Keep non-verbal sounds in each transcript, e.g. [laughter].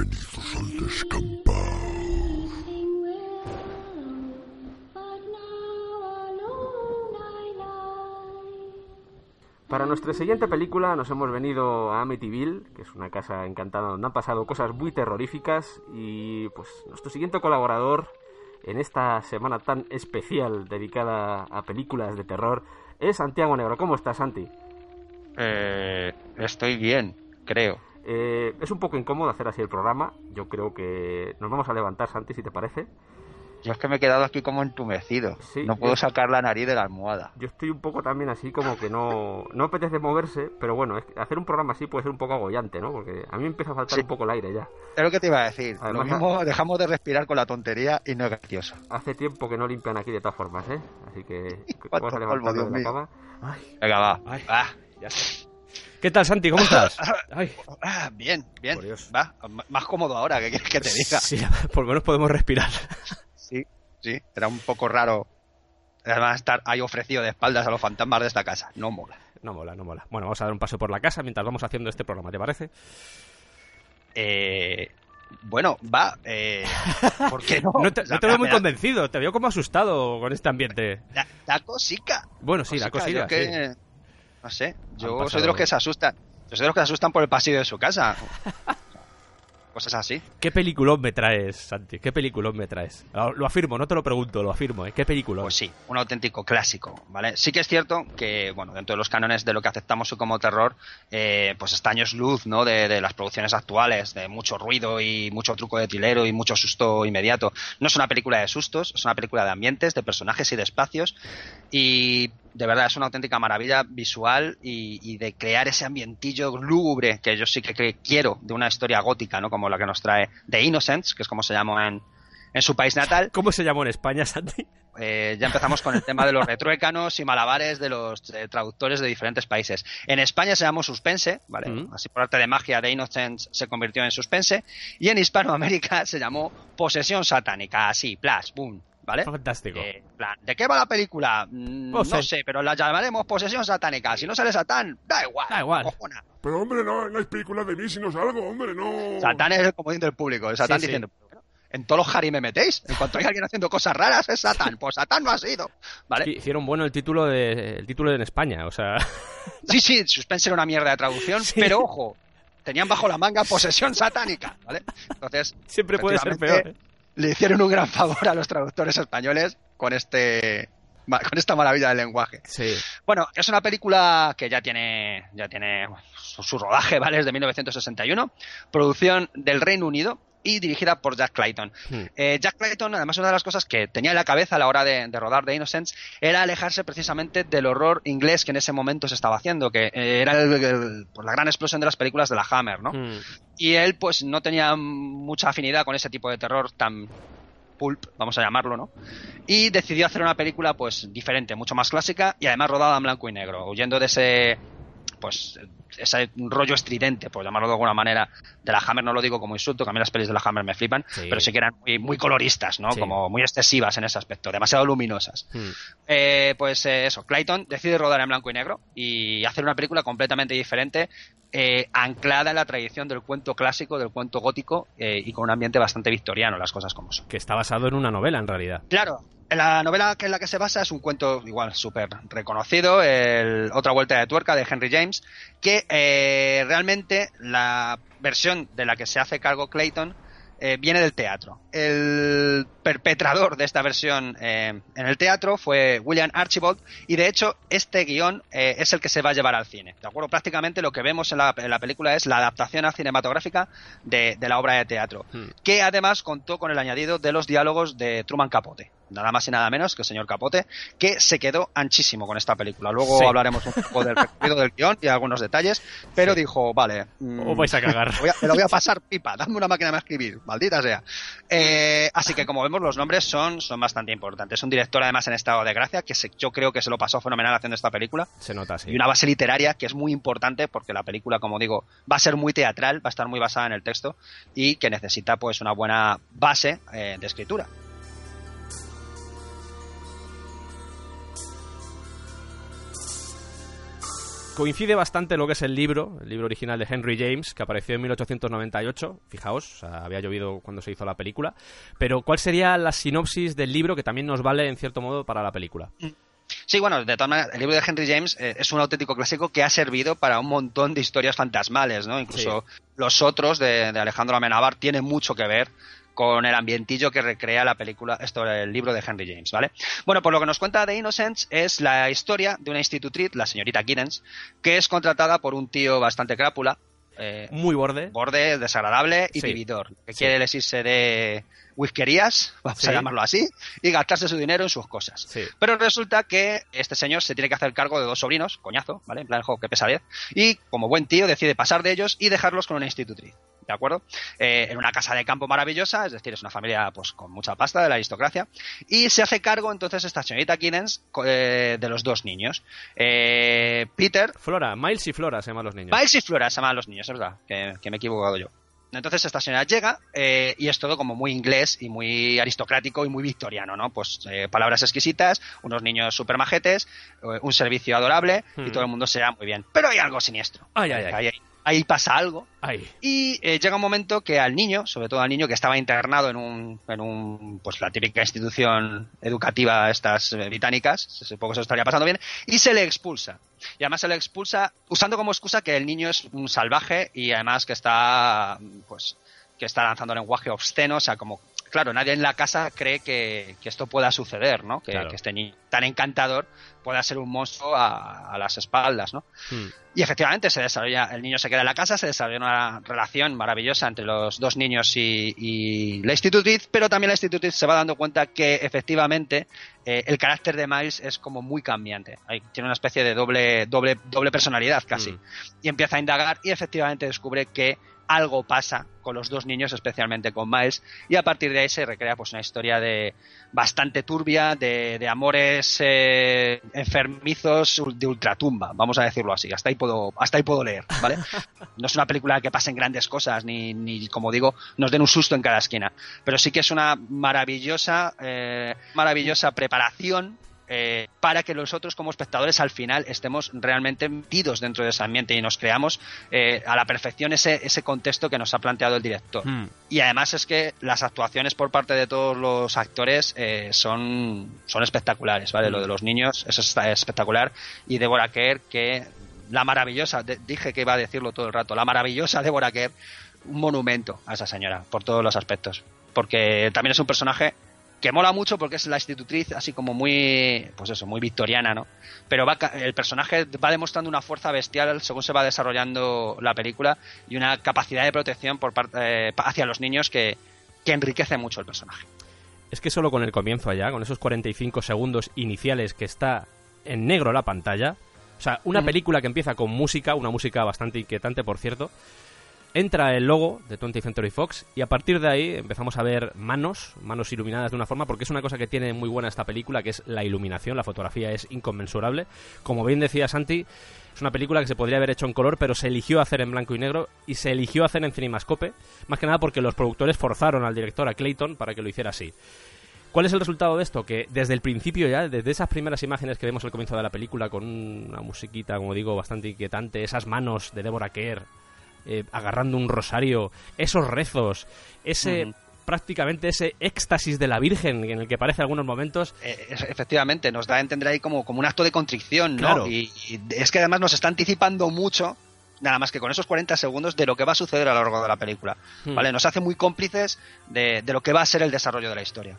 Bienvenidos al descampado. Para nuestra siguiente película nos hemos venido a Amityville, que es una casa encantada donde han pasado cosas muy terroríficas y pues nuestro siguiente colaborador en esta semana tan especial dedicada a películas de terror es Santiago Negro. ¿Cómo estás, Santi? Eh, estoy bien, creo. Eh, es un poco incómodo hacer así el programa. Yo creo que nos vamos a levantar, Santi, si te parece. Yo es que me he quedado aquí como entumecido. Sí, no puedo yo- sacar la nariz de la almohada. Yo estoy un poco también así como que no, no apetece moverse, pero bueno, es que hacer un programa así puede ser un poco agollante, ¿no? Porque a mí empieza a faltar Sí. un poco el aire ya. Es lo que te iba a decir. Además, lo mismo dejamos de respirar con la tontería y no es gracioso. Hace tiempo que no limpian aquí de todas formas, ¿eh? Así que [laughs] vamos a levantarnos de la cama. Ay, Venga, va. Ay. Va, ya está. ¿Qué tal, Santi? ¿Cómo estás? [coughs] Ay, Ah, bien, bien. Por Dios. Va, más cómodo ahora, ¿qué quieres que te diga? sí, [laughs] por lo menos podemos respirar. [laughs] Sí, sí, era un poco raro. Además, estar ahí ofrecido de espaldas a los fantasmas de esta casa. No mola. No mola, no mola. Bueno, vamos a dar un paseo por la casa mientras vamos haciendo este programa, ¿te parece? Eh, bueno, va. Eh, [laughs] ¿Por qué no? No te, O sea, no te veo muy da- convencido, te veo como asustado con este ambiente. Da cosica. Bueno, sí, la Cosica, cosilla, yo sí. que- No sé, yo soy de los que se asustan. Yo soy de los que se asustan por el pasillo de su casa. [laughs] Cosas así. ¿Qué peliculón me traes, Santi? ¿Qué peliculón me traes? Lo, lo afirmo, no te lo pregunto, lo afirmo, ¿eh? ¿Qué peliculón? Pues sí, un auténtico clásico, ¿vale? Sí que es cierto que, bueno, dentro de los cánones de lo que aceptamos como terror, eh, pues está años luz, ¿no? De, de las producciones actuales, de mucho ruido y mucho truco de tilero y mucho susto inmediato. No es una película de sustos, es una película de ambientes, de personajes y de espacios. Y de verdad es una auténtica maravilla visual y, y de crear ese ambientillo lúgubre que yo sí que, que quiero de una historia gótica, ¿no? Como la que nos trae The Innocents, que es como se llama en, en su país natal. [laughs] ¿Cómo se llamó en España, Santi? Eh, ya empezamos con el tema de los retruécanos y malabares de los eh, traductores de diferentes países. En España se llamó Suspense, ¿vale? Mm. Así por arte de magia, The Innocents se convirtió en Suspense. Y en Hispanoamérica se llamó Posesión Satánica, así, plas, boom, ¿vale? Fantástico. Eh, en plan, ¿De qué va la película? Mm, No sé. no sé, pero la llamaremos Posesión Satánica. Si no sale Satán, da igual. Da igual. cojona. Pero hombre, no, no hay películas de mí si no salgo, hombre, no. Satán es el comodín del público. El Satán Sí, diciendo, "Bueno, en todos los Harry me metéis. En cuanto hay alguien haciendo cosas raras, es Satán. Pues Satán no ha sido. ¿Vale? Sí, Hicieron bueno el título de el título en España, o sea, Sí, sí, Suspense era una mierda de traducción, Sí. pero ojo, tenían bajo la manga posesión satánica, ¿vale? Entonces, siempre puede ser peor. ¿eh? Le hicieron un gran favor a los traductores españoles con este con esta maravilla del lenguaje. Sí. Bueno, es una película que ya tiene ya tiene su, su rodaje, ¿vale? Es de 1961, producción del Reino Unido y dirigida por Jack Clayton. Hmm. Eh, Jack Clayton, además, una de las cosas que tenía en la cabeza a la hora de, de rodar The Innocents era alejarse precisamente del horror inglés que en ese momento se estaba haciendo, que eh, era el- el- pues, la gran explosión de las películas de la Hammer, ¿no? Mm. Y él, pues, no tenía mucha afinidad con ese tipo de terror tan pulp, vamos a llamarlo, ¿no? Y decidió hacer una película, pues, diferente, mucho más clásica y además rodada en blanco y negro, huyendo de ese, pues, ese rollo estridente, por llamarlo de alguna manera, de la Hammer. No lo digo como insulto, que a mí las pelis de la Hammer me flipan, Sí. pero sí que eran muy, muy coloristas, ¿no? Sí. Como muy excesivas en ese aspecto, demasiado luminosas. Mm. Eh, pues eh, eso, Clayton decide rodar en blanco y negro y hacer una película completamente diferente, eh, anclada en la tradición del cuento clásico, del cuento gótico eh, y con un ambiente bastante victoriano, las cosas como son. Que está basado en una novela, en realidad. Claro, la novela que en la que se basa es un cuento igual súper reconocido, el Otra Vuelta de Tuerca de Henry James, que eh, realmente la versión de la que se hace cargo Clayton eh, viene del teatro. El perpetrador de esta versión eh, en el teatro fue William Archibald y de hecho este guion eh, es el que se va a llevar al cine. ¿De acuerdo? Prácticamente lo que vemos en la, en la película es la adaptación cinematográfica de, de, la obra de teatro, hmm. que además contó con el añadido de los diálogos de Truman Capote nada más y nada menos que el señor Capote, que se quedó anchísimo con esta película. Luego hablaremos un poco del recorrido del guion y algunos detalles, pero dijo, vale... Mm, vais a cagar. me lo voy a pasar pipa, dame una máquina de escribir, maldita sea. Eh, así que como vemos, los nombres son, son bastante importantes. Un director además en estado de gracia, que yo creo que se lo pasó fenomenal haciendo esta película. Se nota, sí. Y una base literaria que es muy importante porque la película, como digo, va a ser muy teatral, va a estar muy basada en el texto y que necesita pues una buena base eh, de escritura. Coincide bastante lo que es el libro, el libro original de Henry James, que apareció en 1898. Fijaos, había llovido cuando se hizo la película. Pero, ¿cuál sería la sinopsis del libro que también nos vale, en cierto modo, para la película? Sí, bueno, de todas maneras, el libro de Henry James eh, es un auténtico clásico que ha servido para un montón de historias fantasmales, ¿no? Incluso los otros de, de Alejandro Amenábar tienen mucho que ver con el ambientillo que recrea la película, esto el libro de Henry James, ¿vale? Bueno, por lo que nos cuenta The Innocents es la historia de una institutriz, la señorita Giddens, que es contratada por un tío bastante crápula. Eh, Muy borde. Borde, desagradable y vividor. Que quiere elegirse de whiskerías, [laughs] vamos a llamarlo así, y gastarse su dinero en sus cosas. Pero resulta que este señor se tiene que hacer cargo de dos sobrinos, coñazo, ¿vale? En plan, que pesadez. Y como buen tío decide pasar de ellos y dejarlos con una institutriz. ¿De acuerdo? Eh, en una casa de campo maravillosa, es decir, es una familia pues con mucha pasta de la aristocracia, y se hace cargo entonces esta señorita Kinnens eh, de los dos niños. Eh, Peter... Flora, Miles y Flora se llaman los niños. Miles y Flora se llaman los niños, es verdad, que, me he equivocado yo. Entonces esta señora llega y es todo como muy inglés y muy aristocrático y muy victoriano, ¿no? Pues palabras exquisitas, unos niños super majetes, un servicio adorable y hmm. todo el mundo se muy bien. Pero hay algo siniestro. Ay, ay, ay ahí pasa algo. Y eh, llega un momento que al niño, sobre todo al niño que estaba internado en un, en un pues la típica institución educativa estas eh, británicas, supongo que se estaría pasando bien, y se le expulsa. Y además se le expulsa usando como excusa que el niño es un salvaje y además que está pues que está lanzando lenguaje obsceno, o sea, como claro, nadie en la casa cree que, esto pueda suceder, ¿no? Que, este niño tan encantador pueda ser un monstruo a, las espaldas, ¿no? Hmm. Y efectivamente se desarrolla, el niño se queda en la casa, se desarrolla una relación maravillosa entre los dos niños y, la institutriz, pero también la institutriz se va dando cuenta que efectivamente eh, el carácter de Miles es como muy cambiante. tiene una especie de doble, doble, doble personalidad casi. Hmm. Y empieza a indagar y efectivamente descubre que algo pasa con los dos niños, especialmente con Miles, y a partir de ahí se recrea pues una historia de bastante turbia, de, amores eh, enfermizos de ultratumba, vamos a decirlo así. Hasta ahí puedo, hasta ahí puedo leer, ¿vale? [laughs] No es una película que pasen grandes cosas, ni, ni como digo, nos den un susto en cada esquina, pero sí que es una maravillosa, eh, maravillosa preparación eh, para que nosotros como espectadores al final estemos realmente metidos dentro de ese ambiente y nos creamos eh, a la perfección ese, ese contexto que nos ha planteado el director. Hmm. Y además es que las actuaciones por parte de todos los actores eh, son, son espectaculares, ¿vale? Lo hmm. de los niños eso está espectacular y Deborah Kerr que la maravillosa, dije que iba a decirlo todo el rato, la maravillosa Deborah Kerr, un monumento a esa señora por todos los aspectos. Porque también es un personaje que mola mucho porque es la institutriz así como muy, pues eso, muy victoriana, ¿no? Pero va, el personaje va demostrando una fuerza bestial según se va desarrollando la película y una capacidad de protección por parte, eh, hacia los niños que, que enriquece mucho el personaje. Es que solo con el comienzo allá, con esos 45 segundos iniciales que está en negro la pantalla, o sea, una película que empieza con música, una música bastante inquietante, por cierto, entra el logo de 20th Century Fox y a partir de ahí empezamos a ver manos, manos iluminadas de una forma, porque es una cosa que tiene muy buena esta película, que es la iluminación, la fotografía es inconmensurable. Como bien decía Santi, es una película que se podría haber hecho en color, pero se eligió hacer en blanco y negro y se eligió hacer en cinemascope, más que nada porque los productores forzaron al director, a Clayton, para que lo hiciera así. ¿Cuál es el resultado de esto? Que desde el principio ya, desde esas primeras imágenes que vemos al comienzo de la película, con una musiquita, como digo, bastante inquietante, esas manos de Deborah Kerr, eh, agarrando un rosario, esos rezos, ese... prácticamente ese éxtasis de la Virgen en el que parece algunos momentos. Eh, efectivamente, nos da a entender ahí como, como un acto de contrición, ¿no? Y, es que además nos está anticipando mucho, nada más que con esos 40 segundos, de lo que va a suceder a lo largo de la película. Hmm. ¿Vale? Nos hace muy cómplices de, de, lo que va a ser el desarrollo de la historia.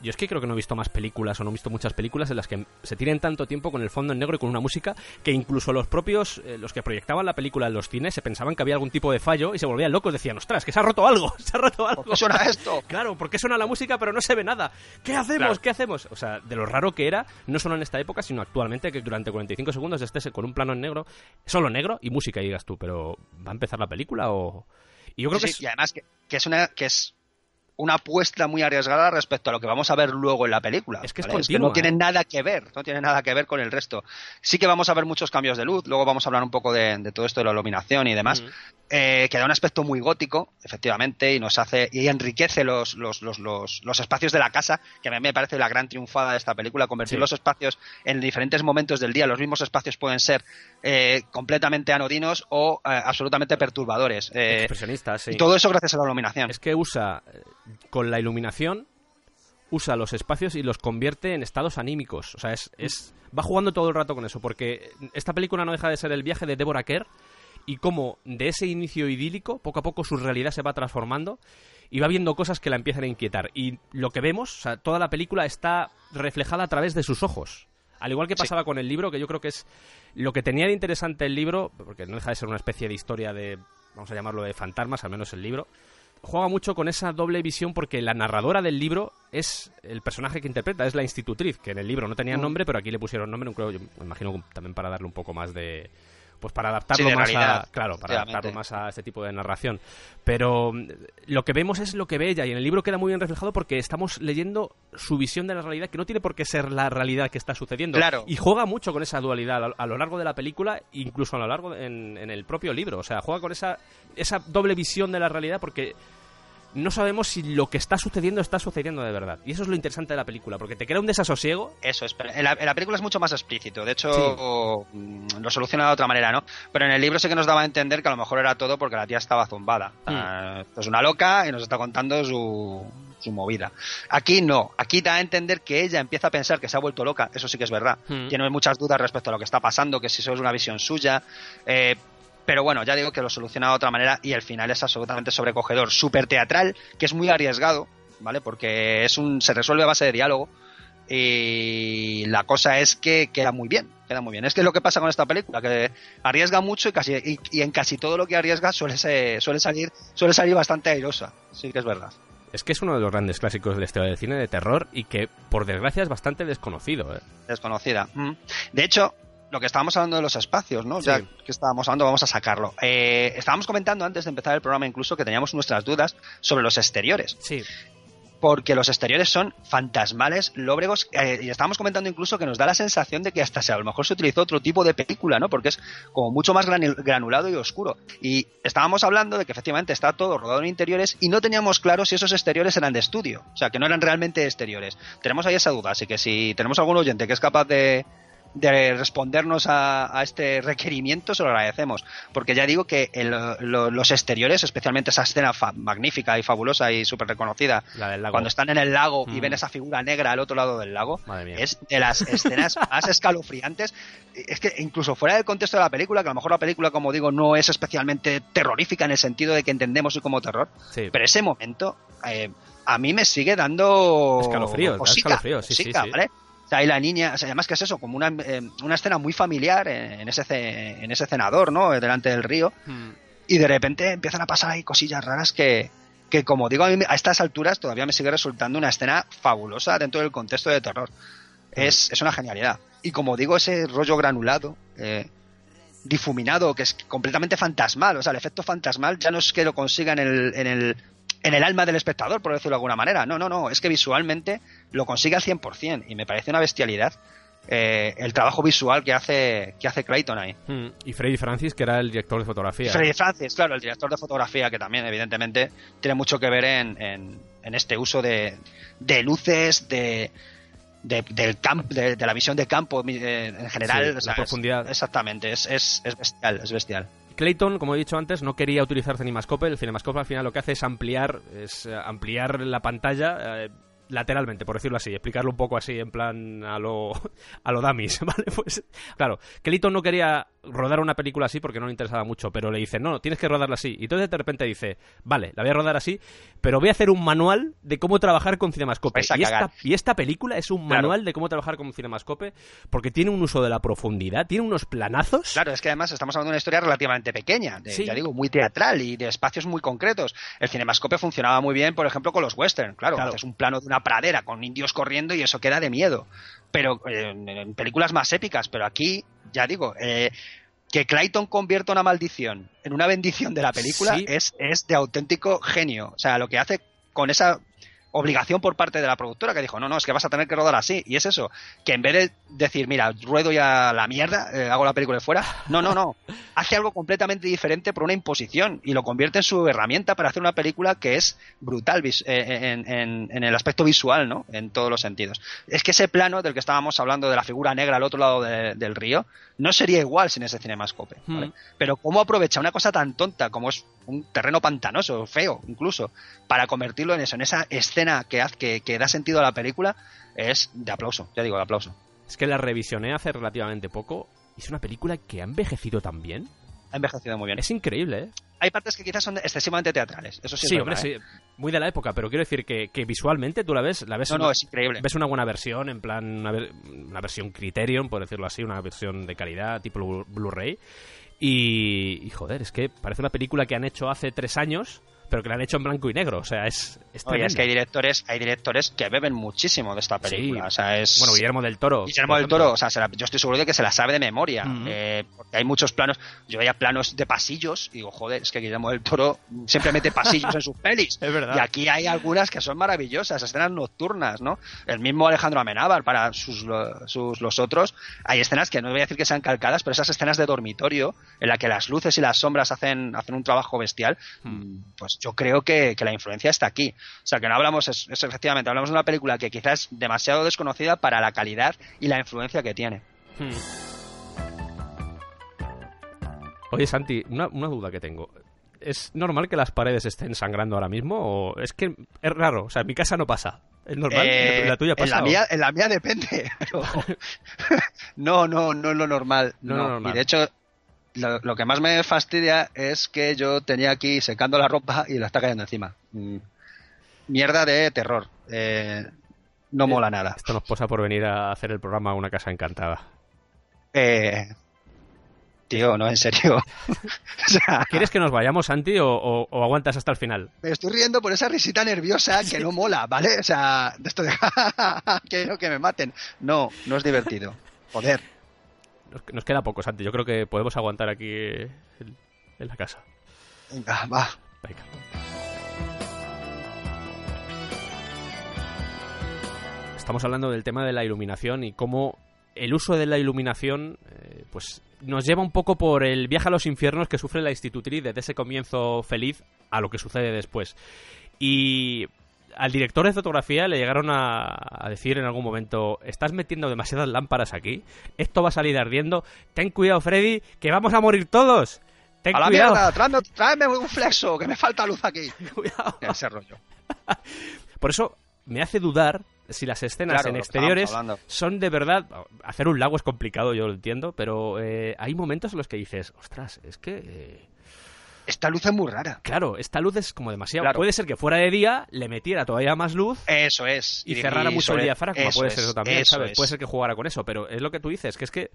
Yo es que creo que no he visto más películas o no he visto muchas películas en las que se tienen tanto tiempo con el fondo en negro y con una música que incluso los propios, eh, los que proyectaban la película en los cines, se pensaban que había algún tipo de fallo y se volvían locos. Decían, ostras, que se ha roto algo, [laughs] se ha roto algo. ¿Por qué suena esto? [laughs] Claro, porque suena la música pero no se ve nada. ¿Qué hacemos? ¿Qué hacemos? O sea, de lo raro que era, no solo en esta época, sino actualmente, que durante 45 segundos estés con un plano en negro, solo negro y música, y digas tú, pero ¿va a empezar la película o...? Y yo creo que y además que, que, es una que es una apuesta muy arriesgada respecto a lo que vamos a ver luego en la película. Es que, no tiene nada que ver, no tiene nada que ver con el resto. Sí que vamos a ver muchos cambios de luz, luego vamos a hablar un poco de, todo esto de la iluminación y demás, eh, que da un aspecto muy gótico, efectivamente, y nos hace y enriquece los, los, los, los, espacios de la casa, que a mí me parece la gran triunfada de esta película, convertir los espacios en diferentes momentos del día. Los mismos espacios pueden ser eh, completamente anodinos o eh, absolutamente perturbadores. Expresionistas, sí. Y todo eso gracias a la iluminación. Es que usa con la iluminación usa los espacios y los convierte en estados anímicos. O sea, es, es, va jugando todo el rato con eso, porque esta película no deja de ser el viaje de Deborah Kerr y cómo de ese inicio idílico, poco a poco su realidad se va transformando y va viendo cosas que la empiezan a inquietar. Y lo que vemos, o sea, toda la película está reflejada a través de sus ojos. Al igual que pasaba con el libro, que yo creo que es lo que tenía de interesante el libro, porque no deja de ser una especie de historia de, vamos a llamarlo de fantasmas, al menos el libro, juega mucho con esa doble visión porque la narradora del libro es el personaje que interpreta, es la institutriz, que en el libro no tenía mm. nombre, pero aquí le pusieron nombre, creo, yo me imagino también para darle un poco más de pues para adaptarlo más a claro para adaptarlo más a este tipo de narración. Pero mm, lo que vemos es lo que ve ella y en el libro queda muy bien reflejado porque estamos leyendo su visión de la realidad que no tiene por qué ser la realidad que está sucediendo. Y juega mucho con esa dualidad a lo largo de la película incluso a lo largo en, en el propio libro. O sea juega con esa esa doble visión de la realidad porque no sabemos si lo que está sucediendo está sucediendo de verdad. Y eso es lo interesante de la película, porque te crea un desasosiego. Eso es. En la, película es mucho más explícito. De hecho, mm, lo soluciona de otra manera, ¿no? Pero en el libro sí que nos daba a entender que a lo mejor era todo porque la tía estaba zumbada. Mm. es una loca y nos está contando su, su movida. Aquí no, aquí da a entender que ella empieza a pensar que se ha vuelto loca, eso sí que es verdad. Mm. Tiene muchas dudas respecto a lo que está pasando, que si eso es una visión suya. Eh, pero bueno, ya digo que lo soluciona de otra manera y el final es absolutamente sobrecogedor, súper teatral, que es muy arriesgado, ¿vale? Porque es un, se resuelve a base de diálogo y la cosa es que queda muy bien, queda muy bien. Es que es lo que pasa con esta película, que arriesga mucho y, casi, y, en casi todo lo que arriesga suele, suele, salir, suele salir bastante airosa, sí que es verdad. Es que es uno de los grandes clásicos de la historia del cine de terror y que, por desgracia, es bastante desconocido. ¿eh? Desconocida. Mm. De hecho, lo que estábamos hablando de los espacios, ¿no? Ya que estábamos hablando, vamos a sacarlo. Eh, estábamos comentando antes de empezar el programa incluso que teníamos nuestras dudas sobre los exteriores. Sí. Porque los exteriores son fantasmales, lóbregos, eh, y estábamos comentando incluso que nos da la sensación de que hasta a lo mejor se utilizó otro tipo de película, ¿no? Porque es como mucho más granulado y oscuro. Y estábamos hablando de que efectivamente está todo rodado en interiores y no teníamos claro si esos exteriores eran de estudio, o sea, que no eran realmente exteriores. Tenemos ahí esa duda, así que si tenemos algún oyente que es capaz de, de respondernos a, este requerimiento, se lo agradecemos. Porque ya digo que los exteriores, especialmente esa escena magnífica y fabulosa y súper reconocida, cuando están en el lago y ven mm. esa figura negra al otro lado del lago, es de las escenas [laughs] más escalofriantes. Es que incluso fuera del contexto de la película, que a lo mejor la película, como digo, no es especialmente terrorífica en el sentido de que entendemos como terror, pero ese momento eh, a mí me sigue dando escalofrío, escalofrío, sí, sí, ¿vale? O sea, ahí la niña, o sea, además que es eso, como una, eh, una escena muy familiar en ese, en ese cenador, ¿no? Delante del río. Hmm. Y de repente empiezan a pasar ahí cosillas raras que, que como digo, a, mí, a estas alturas todavía me sigue resultando una escena fabulosa dentro del contexto de terror. Hmm. Es, es una genialidad. Y como digo, ese rollo granulado, eh, difuminado, que es completamente fantasmal. O sea, el efecto fantasmal ya no es que lo consiga en el, en el en el alma del espectador, por decirlo de alguna manera. No, no, no, es que visualmente lo consigue al 100% y me parece una bestialidad. Eh, el trabajo visual que hace que hace Clayton ahí. Hmm. Y Freddy Francis, que era el director de fotografía. Freddy Francis, claro, el director de fotografía, que también, evidentemente, tiene mucho que ver en, en, este uso de, de luces, de, del camp, de, la visión de campo eh, en general. la profundidad. exactamente, es, es, es bestial, es bestial. Clayton, como he dicho antes, no quería utilizar Cinemascope. El Cinemascope al final lo que hace es ampliar, es eh, ampliar la pantalla eh, lateralmente, por decirlo así, explicarlo un poco así en plan a lo [laughs] a lo dummies, [laughs] ¿vale? Pues claro, Clayton no quería rodar una película así porque no le interesaba mucho, pero le dice, no, tienes que rodarla así. Y entonces de repente dice, vale, la voy a rodar así, pero voy a hacer un manual de cómo trabajar con Cinemascope. Y esta, y esta película es un Claro. manual de cómo trabajar con Cinemascope porque tiene un uso de la profundidad, tiene unos planazos. Claro, es que además estamos hablando de una historia relativamente pequeña, de, Sí. ya digo, muy teatral y de espacios muy concretos. El cinemascope funcionaba muy bien, por ejemplo, con los western. Claro, Claro. haces un plano de una pradera con indios corriendo y eso queda de miedo. Pero eh, en películas más épicas, pero aquí, ya digo, eh, que Clayton convierta una maldición en una bendición de la película Sí. es, es de auténtico genio. O sea, lo que hace con esa obligación por parte de la productora que dijo, no, no, es que vas a tener que rodar así. Y es eso, que en vez de decir, mira, ruedo ya la mierda, eh, hago la película de fuera, no, no, no. [laughs] Hace algo completamente diferente por una imposición y lo convierte en su herramienta para hacer una película que es brutal eh, en, en- en el aspecto visual, ¿no? En todos los sentidos. Es que ese plano del que estábamos hablando de la figura negra al otro lado de- del río no sería igual sin ese cinemascope. ¿vale? Hmm. Pero cómo aprovecha una cosa tan tonta como es un terreno pantanoso, feo incluso, para convertirlo en eso, en esa escena que, haz- que, que da sentido a la película, es de aplauso, ya digo, de aplauso. Es que la revisioné hace relativamente poco y es una película que ha envejecido tan bien. Ha envejecido muy bien. Es increíble, ¿eh? Hay partes que quizás son excesivamente teatrales, eso sí, Sí, es hombre, verdad, ¿eh? sí. Muy de la época, pero quiero decir que, que visualmente tú la ves, la ves, No, no, es increíble. ves una buena versión, en plan, una, una versión Criterion, por decirlo así, una versión de calidad, tipo Blu- Blu-ray. Y, y, joder, es que parece una película que han hecho hace tres años, pero que la han hecho en blanco y negro. O sea, es, es Oye, es que hay directores, hay directores que beben muchísimo de esta película. Sí. O sea, es. Bueno, Guillermo del Toro. Guillermo del. Toro, o sea, se la- yo estoy seguro de que se la sabe de memoria. Eh, porque hay muchos planos. Yo veía planos de pasillos y digo, joder, es que Guillermo del Toro siempre mete pasillos en sus pelis. [laughs] Es verdad. Y aquí hay algunas que son maravillosas, escenas nocturnas, ¿no? El mismo Alejandro Amenábar para sus, sus los otros. Hay escenas que no voy a decir que sean calcadas, pero esas escenas de dormitorio en la que las luces y las sombras hacen, hacen un trabajo bestial, Hmm. pues yo creo que, que la influencia está aquí. O sea, que no hablamos, es, es efectivamente, hablamos de una película que quizás es demasiado desconocida para la calidad y la influencia que tiene. Hmm. Oye, Santi, una, una duda que tengo. ¿Es normal que las paredes estén sangrando ahora mismo? ¿O es que es raro? O sea, en mi casa no pasa. ¿Es normal? Eh, ¿La tuya en pasa? la, o- mía, en la mía depende. [laughs] pero- [laughs] no, no, no es lo normal. No No, es lo normal. Y de hecho, lo, lo que más me fastidia es que yo tenía aquí secando la ropa y la está cayendo encima. Mm. Mierda de terror. Eh, no mola nada. Esto nos posa por venir a hacer el programa a una casa encantada. Eh, tío, no, en serio. [laughs] o sea, ¿Quieres que nos vayamos, Santi, o, o- o aguantas hasta el final? me estoy riendo por esa risita nerviosa [laughs] que no mola, ¿vale? O sea, de esto de [laughs] quiero que me maten. No, no es divertido. Joder. Nos, queda poco, Santi. Yo creo que podemos aguantar aquí en, en la casa. Venga, va. Venga. Estamos hablando del tema de la iluminación y cómo el uso de la iluminación eh, pues nos lleva un poco por el viaje a los infiernos que sufre la institutriz desde ese comienzo feliz a lo que sucede después. Y al director de fotografía le llegaron a, a decir en algún momento, estás metiendo demasiadas lámparas aquí, esto va a salir ardiendo, ten cuidado Freddy, que vamos a morir todos. Ten A la cuidado. mierda, tráeme, tráeme un flexo, que me falta luz aquí. [laughs] Cuidado. [laughs] Ese rollo. [laughs] Por eso me hace dudar si las escenas Claro, en exteriores son de verdad. Hacer un lago es complicado, yo lo entiendo, pero eh, hay momentos en los que dices, ostras, es que. eh, Esta luz es muy rara. claro, esta luz es como demasiado. Claro. Puede ser que fuera de día le metiera todavía más luz Eso es. y, cerrara mucho el diafragma. Puede ser es, eso también, eso ¿sabes? es. Puede ser que jugara con eso, pero es lo que tú dices, que es que.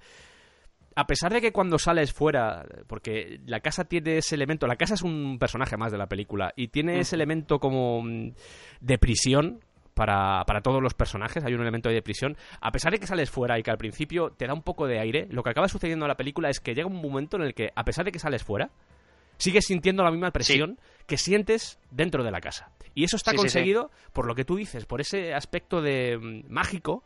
A pesar de que cuando sales fuera, porque la casa tiene ese elemento, la casa es un personaje más de la película y tiene ese elemento como mm, de prisión para, para todos los personajes, hay un elemento de prisión. A pesar de que sales fuera y que al principio te da un poco de aire, lo que acaba sucediendo en la película es que llega un momento en el que, a pesar de que sales fuera, sigues sintiendo la misma presión que sientes dentro de la casa. Y eso está Sí, sí, sí. conseguido por lo que tú dices, por ese aspecto de mm, mágico,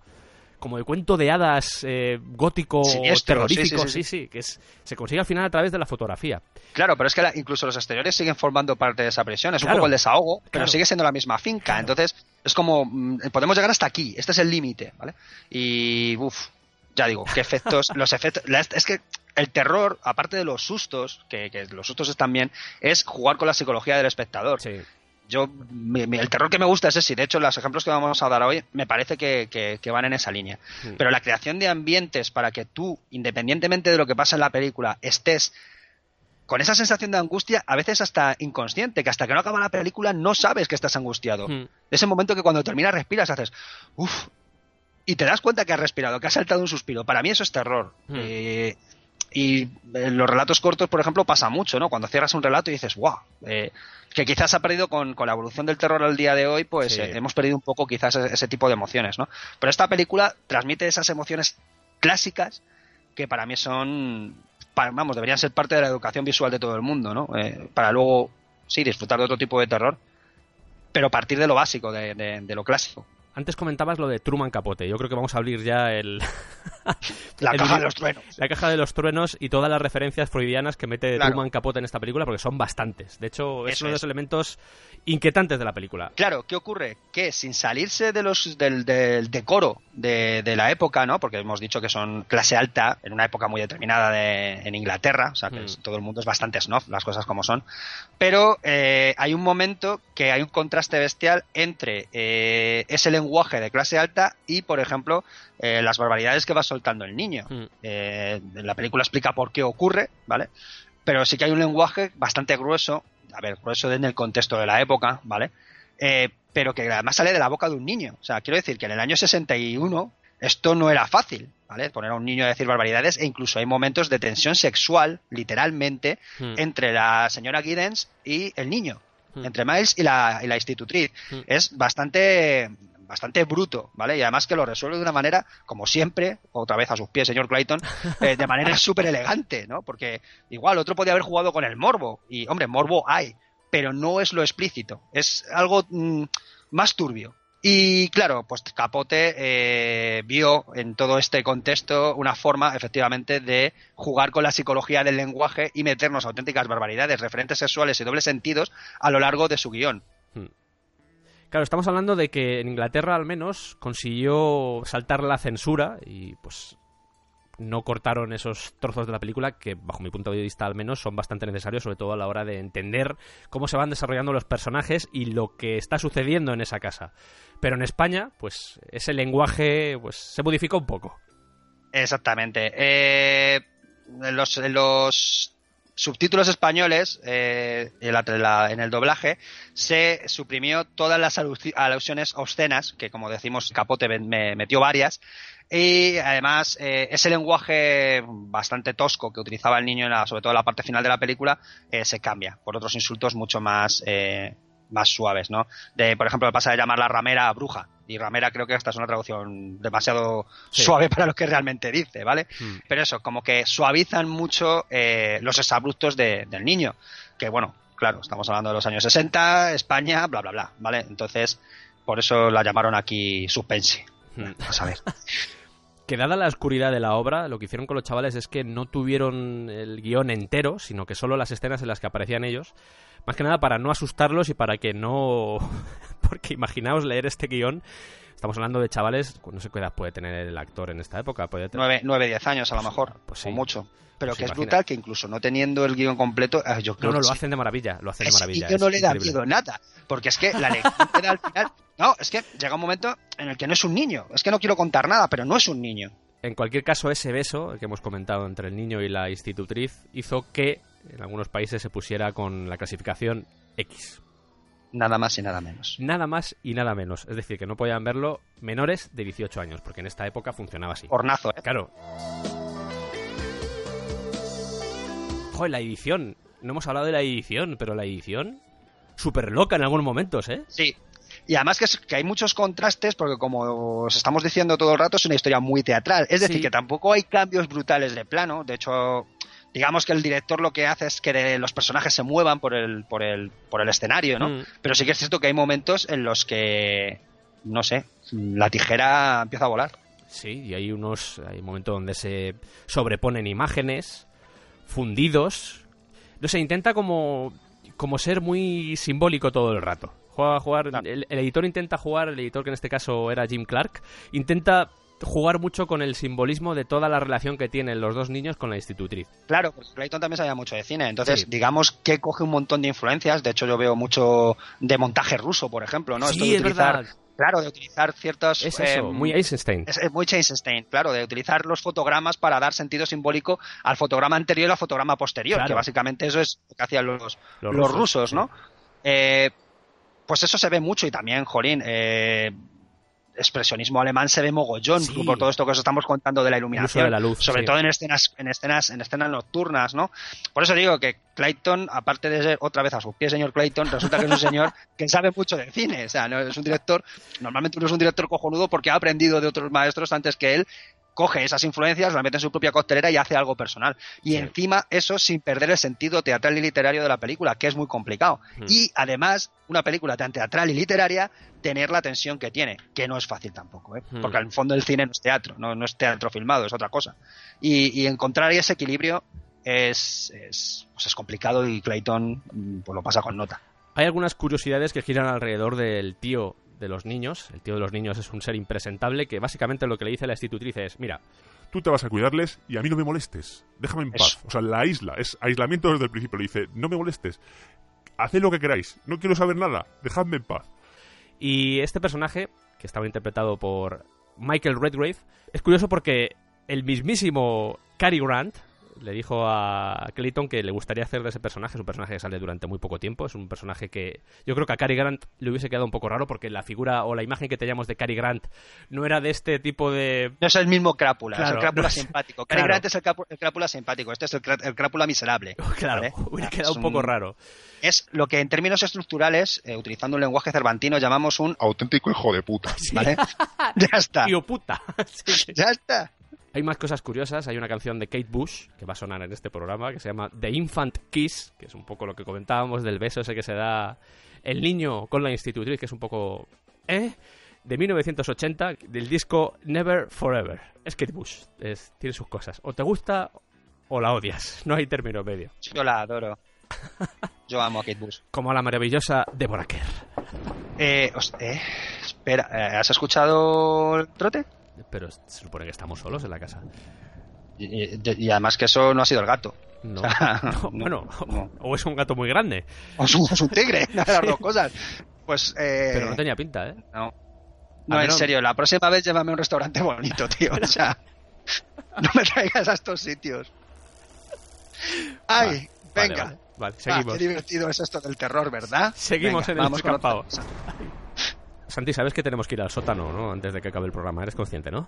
como de cuento de hadas eh, gótico Siniestro, terrorífico, sí, sí, sí, que es, se consigue al final a través de la fotografía. Claro, pero es que la- incluso los exteriores siguen formando parte de esa presión. Es Claro. un poco el desahogo, pero sigue siendo la misma finca. Entonces, es como, mm, podemos llegar hasta aquí. Este es el límite, ¿vale? Y, uff, ya digo, qué efectos, [laughs] los efectos, es que el terror, aparte de los sustos, que, que los sustos están bien, es jugar con la psicología del espectador. Sí. yo el terror que me gusta es ese. De hecho, los ejemplos que vamos a dar hoy me parece que, que, van en esa línea. Pero la creación de ambientes para que tú, independientemente de lo que pasa en la película, estés con esa sensación de angustia, a veces hasta inconsciente, que hasta que no acaba la película no sabes que estás angustiado. Hmm. Ese momento que cuando terminas respiras, haces, uff, y te das cuenta que has respirado, que has saltado un suspiro. Para mí eso es terror. Hmm. Eh, y en los relatos cortos, por ejemplo, pasa mucho, ¿no? Cuando cierras un relato y dices, ¡guau! Eh, que quizás ha perdido con, la evolución del terror al día de hoy, pues eh, hemos perdido un poco quizás ese, ese, tipo de emociones, ¿no? Pero esta película transmite esas emociones clásicas que para mí son, vamos, deberían ser parte de la educación visual de todo el mundo, ¿no? Eh, para luego, sí, disfrutar de otro tipo de terror, pero partir de lo básico, de lo clásico. Antes comentabas lo de Truman Capote. Yo creo que vamos a abrir ya el. [laughs] la caja de los truenos. La caja de los truenos y todas las referencias freudianas que mete Truman Capote en esta película, porque son bastantes. De hecho, es uno de los elementos inquietantes de la película. Claro, ¿qué ocurre? Que sin salirse de los, del, decoro de, la época, ¿no? Porque hemos dicho que son clase alta en una época muy determinada de, en Inglaterra, o sea que mm. todo el mundo es bastante snob, las cosas como son. Pero eh, hay un momento que hay un contraste bestial entre eh, ese lenguaje de clase alta y, por ejemplo, eh, las barbaridades que va soltando el niño. Mm. la película explica por qué ocurre, ¿vale? Pero sí que hay un lenguaje bastante grueso a ver, por eso en el contexto de la época, ¿vale? Eh, pero que además sale de la boca de un niño. O sea, quiero decir que en el año 61 esto no era fácil, ¿vale? Poner a un niño a decir barbaridades e incluso hay momentos de tensión sexual, literalmente, hmm. entre la señora Giddens y el niño, hmm. entre Miles y la, y la institutriz. Hmm. Es bastante bastante bruto, ¿vale? Y además que lo resuelve de una manera, como siempre, otra vez a sus pies, señor Clayton, eh, de manera [laughs] súper elegante, ¿no? Porque igual otro podía haber jugado con el morbo, y hombre, morbo hay, pero no es lo explícito, es algo mm, más turbio. Y claro, pues Capote eh, vio en todo este contexto una forma, efectivamente, de jugar con la psicología del lenguaje y meternos auténticas barbaridades, referentes sexuales y dobles sentidos a lo largo de su guion. Hmm. Claro, estamos hablando de que en Inglaterra al menos consiguió saltar la censura y pues no cortaron esos trozos de la película que bajo mi punto de vista al menos son bastante necesarios sobre todo a la hora de entender cómo se van desarrollando los personajes y lo que está sucediendo en esa casa. Pero en España, pues ese lenguaje pues se modificó un poco. Exactamente. Eh, los, los subtítulos españoles, eh, en, el doblaje, se suprimió todas las alusiones obscenas, que como decimos, Capote me metió varias, y además eh, ese lenguaje bastante tosco que utilizaba el niño, sobre todo en la parte final de la película, eh, se cambia por otros insultos mucho más, más suaves, ¿no? De, por ejemplo, pasa de llamar la ramera a bruja. Y ramera creo que esta es una traducción demasiado suave para lo que realmente dice, ¿vale? Hmm. Pero eso, como que suavizan mucho eh, los exabruptos del niño. Que bueno, claro, estamos hablando de los años 60, España, bla, bla, bla, ¿vale? Entonces, por eso la llamaron aquí suspense. Hmm. A ver. [laughs] que dada la oscuridad de la obra, lo que hicieron con los chavales es que no tuvieron el guion entero, sino que solo las escenas en las que aparecían ellos más que nada para no asustarlos y para que no... [laughs] Porque imaginaos leer este guion Estamos hablando de chavales, no sé qué edad puede tener el actor en esta época. Puede tener... 9, 10 años a lo mejor, pues o mucho. Pero pues que es brutal que incluso no teniendo el guion completo, ah, yo creo No, no, lo hacen de maravilla, lo hacen de maravilla. Y no le da miedo nada, porque es que la lectura al final... No, es que llega un momento en el que no es un niño. Es que no quiero contar nada, pero no es un niño. En cualquier caso, ese beso que hemos comentado entre el niño y la institutriz hizo que en algunos países se pusiera con la clasificación X. Nada más y nada menos. Nada más y nada menos. Es decir, que no podían verlo menores de 18 años, porque en esta época funcionaba así. Hornazo, ¿eh? Claro. Joder, la edición. No hemos hablado de la edición, pero la edición. Súper loca en algunos momentos, ¿eh? Sí, y además que, que, hay muchos contrastes porque como os estamos diciendo todo el rato es una historia muy teatral. Es decir, que tampoco hay cambios brutales de plano. De hecho, digamos que el director lo que hace es que los personajes se muevan por el, por el, por el escenario, ¿no? Mm. Pero sí que es cierto que hay momentos en los que, no sé, la tijera empieza a volar. Sí, y hay unos, hay momentos donde se sobreponen imágenes, fundidos. No sé, intenta como, como ser muy simbólico todo el rato. Juega a jugar, el editor intenta jugar, el editor que en este caso era Jim Clark, intenta jugar mucho con el simbolismo de toda la relación que tienen los dos niños con la institutriz. Claro, porque Clayton también sabía mucho de cine, entonces digamos que coge un montón de influencias, de hecho yo veo mucho de montaje ruso, por ejemplo, ¿no? Sí, es verdad. Claro, de utilizar ciertos... Es eso, em, muy Eisenstein. Es, muy Eisenstein, claro, de utilizar los fotogramas para dar sentido simbólico al fotograma anterior y al fotograma posterior, que básicamente eso es lo que hacían los, los, rusos, ¿no? Eh, pues eso se ve mucho y también, Jolín, eh, expresionismo alemán se ve mogollón por todo esto que os estamos contando de la iluminación, la luz, sobre todo en escenas, en escenas, en escenas nocturnas, ¿no? Por eso digo que Clayton, aparte de ser otra vez a su pie señor Clayton, resulta que es un señor [laughs] que sabe mucho de cine, o sea, no es un director, normalmente no es un director cojonudo porque ha aprendido de otros maestros antes que él coge esas influencias, las mete en su propia costelera y hace algo personal. Y encima eso sin perder el sentido teatral y literario de la película, que es muy complicado. Hmm. Y además, una película tan teatral y literaria, tener la tensión que tiene, que no es fácil tampoco, ¿eh? Hmm. porque al fondo el cine no es teatro, no, no es teatro filmado, es otra cosa. Y, encontrar ese equilibrio es, es, pues es complicado y Clayton mm, pues lo pasa con nota. Hay algunas curiosidades que giran alrededor del tío de los niños. El tío de los niños es un ser impresentable que básicamente lo que le dice la institutriz es, mira, tú te vas a cuidarles y a mí no me molestes. Déjame en paz. O sea, la isla es aislamiento desde el principio. Le dice, no me molestes. Haced lo que queráis. No quiero saber nada. Dejadme en paz. Y este personaje, que estaba interpretado por Michael Redgrave, es curioso porque el mismísimo Cary Grant, le dijo a Clayton que le gustaría hacer de ese personaje. Es un personaje que sale durante muy poco tiempo. Es un personaje que yo creo que a Cary Grant le hubiese quedado un poco raro porque la figura o la imagen que teníamos de Cary Grant no era de este tipo de. No es el mismo crápula, es el crápula simpático. Cary Grant es el, crápula simpático, este es el, crápula miserable. [laughs] Claro, hubiera quedado un poco raro. Es lo que en términos estructurales, eh, utilizando un lenguaje cervantino, llamamos un auténtico hijo de puta. ¿Vale? [laughs] ya está. Tío puta. [laughs] Ya está. Hay más cosas curiosas. Hay una canción de Kate Bush que va a sonar en este programa que se llama The Infant Kiss, que es un poco lo que comentábamos del beso ese que se da el niño con la institutriz, que es un poco. ¿Eh? De 1980, del disco Never Forever. Es Kate Bush. tiene sus cosas. O te gusta o la odias. No hay término medio. Yo la adoro. [laughs] Yo amo a Kate Bush. Como a la maravillosa Deborah Kerr. Eh, eh espera, eh, ¿has escuchado el trote? Pero se supone que estamos solos en la casa. Y, además que eso no ha sido el gato. No, [laughs] bueno, o es un gato muy grande. O es un, tigre, [laughs] las dos cosas. Pues, eh, Pero no tenía pinta, ¿eh? No. No, en serio, la próxima vez llévame a un restaurante bonito, tío. O sea, [laughs] no me traigas a estos sitios. Ay, venga. Vale, seguimos. qué divertido es esto del terror, ¿verdad? Seguimos en el descampado. Santi, sabes que tenemos que ir al sótano, ¿no? Antes de que acabe el programa. Eres consciente, ¿no?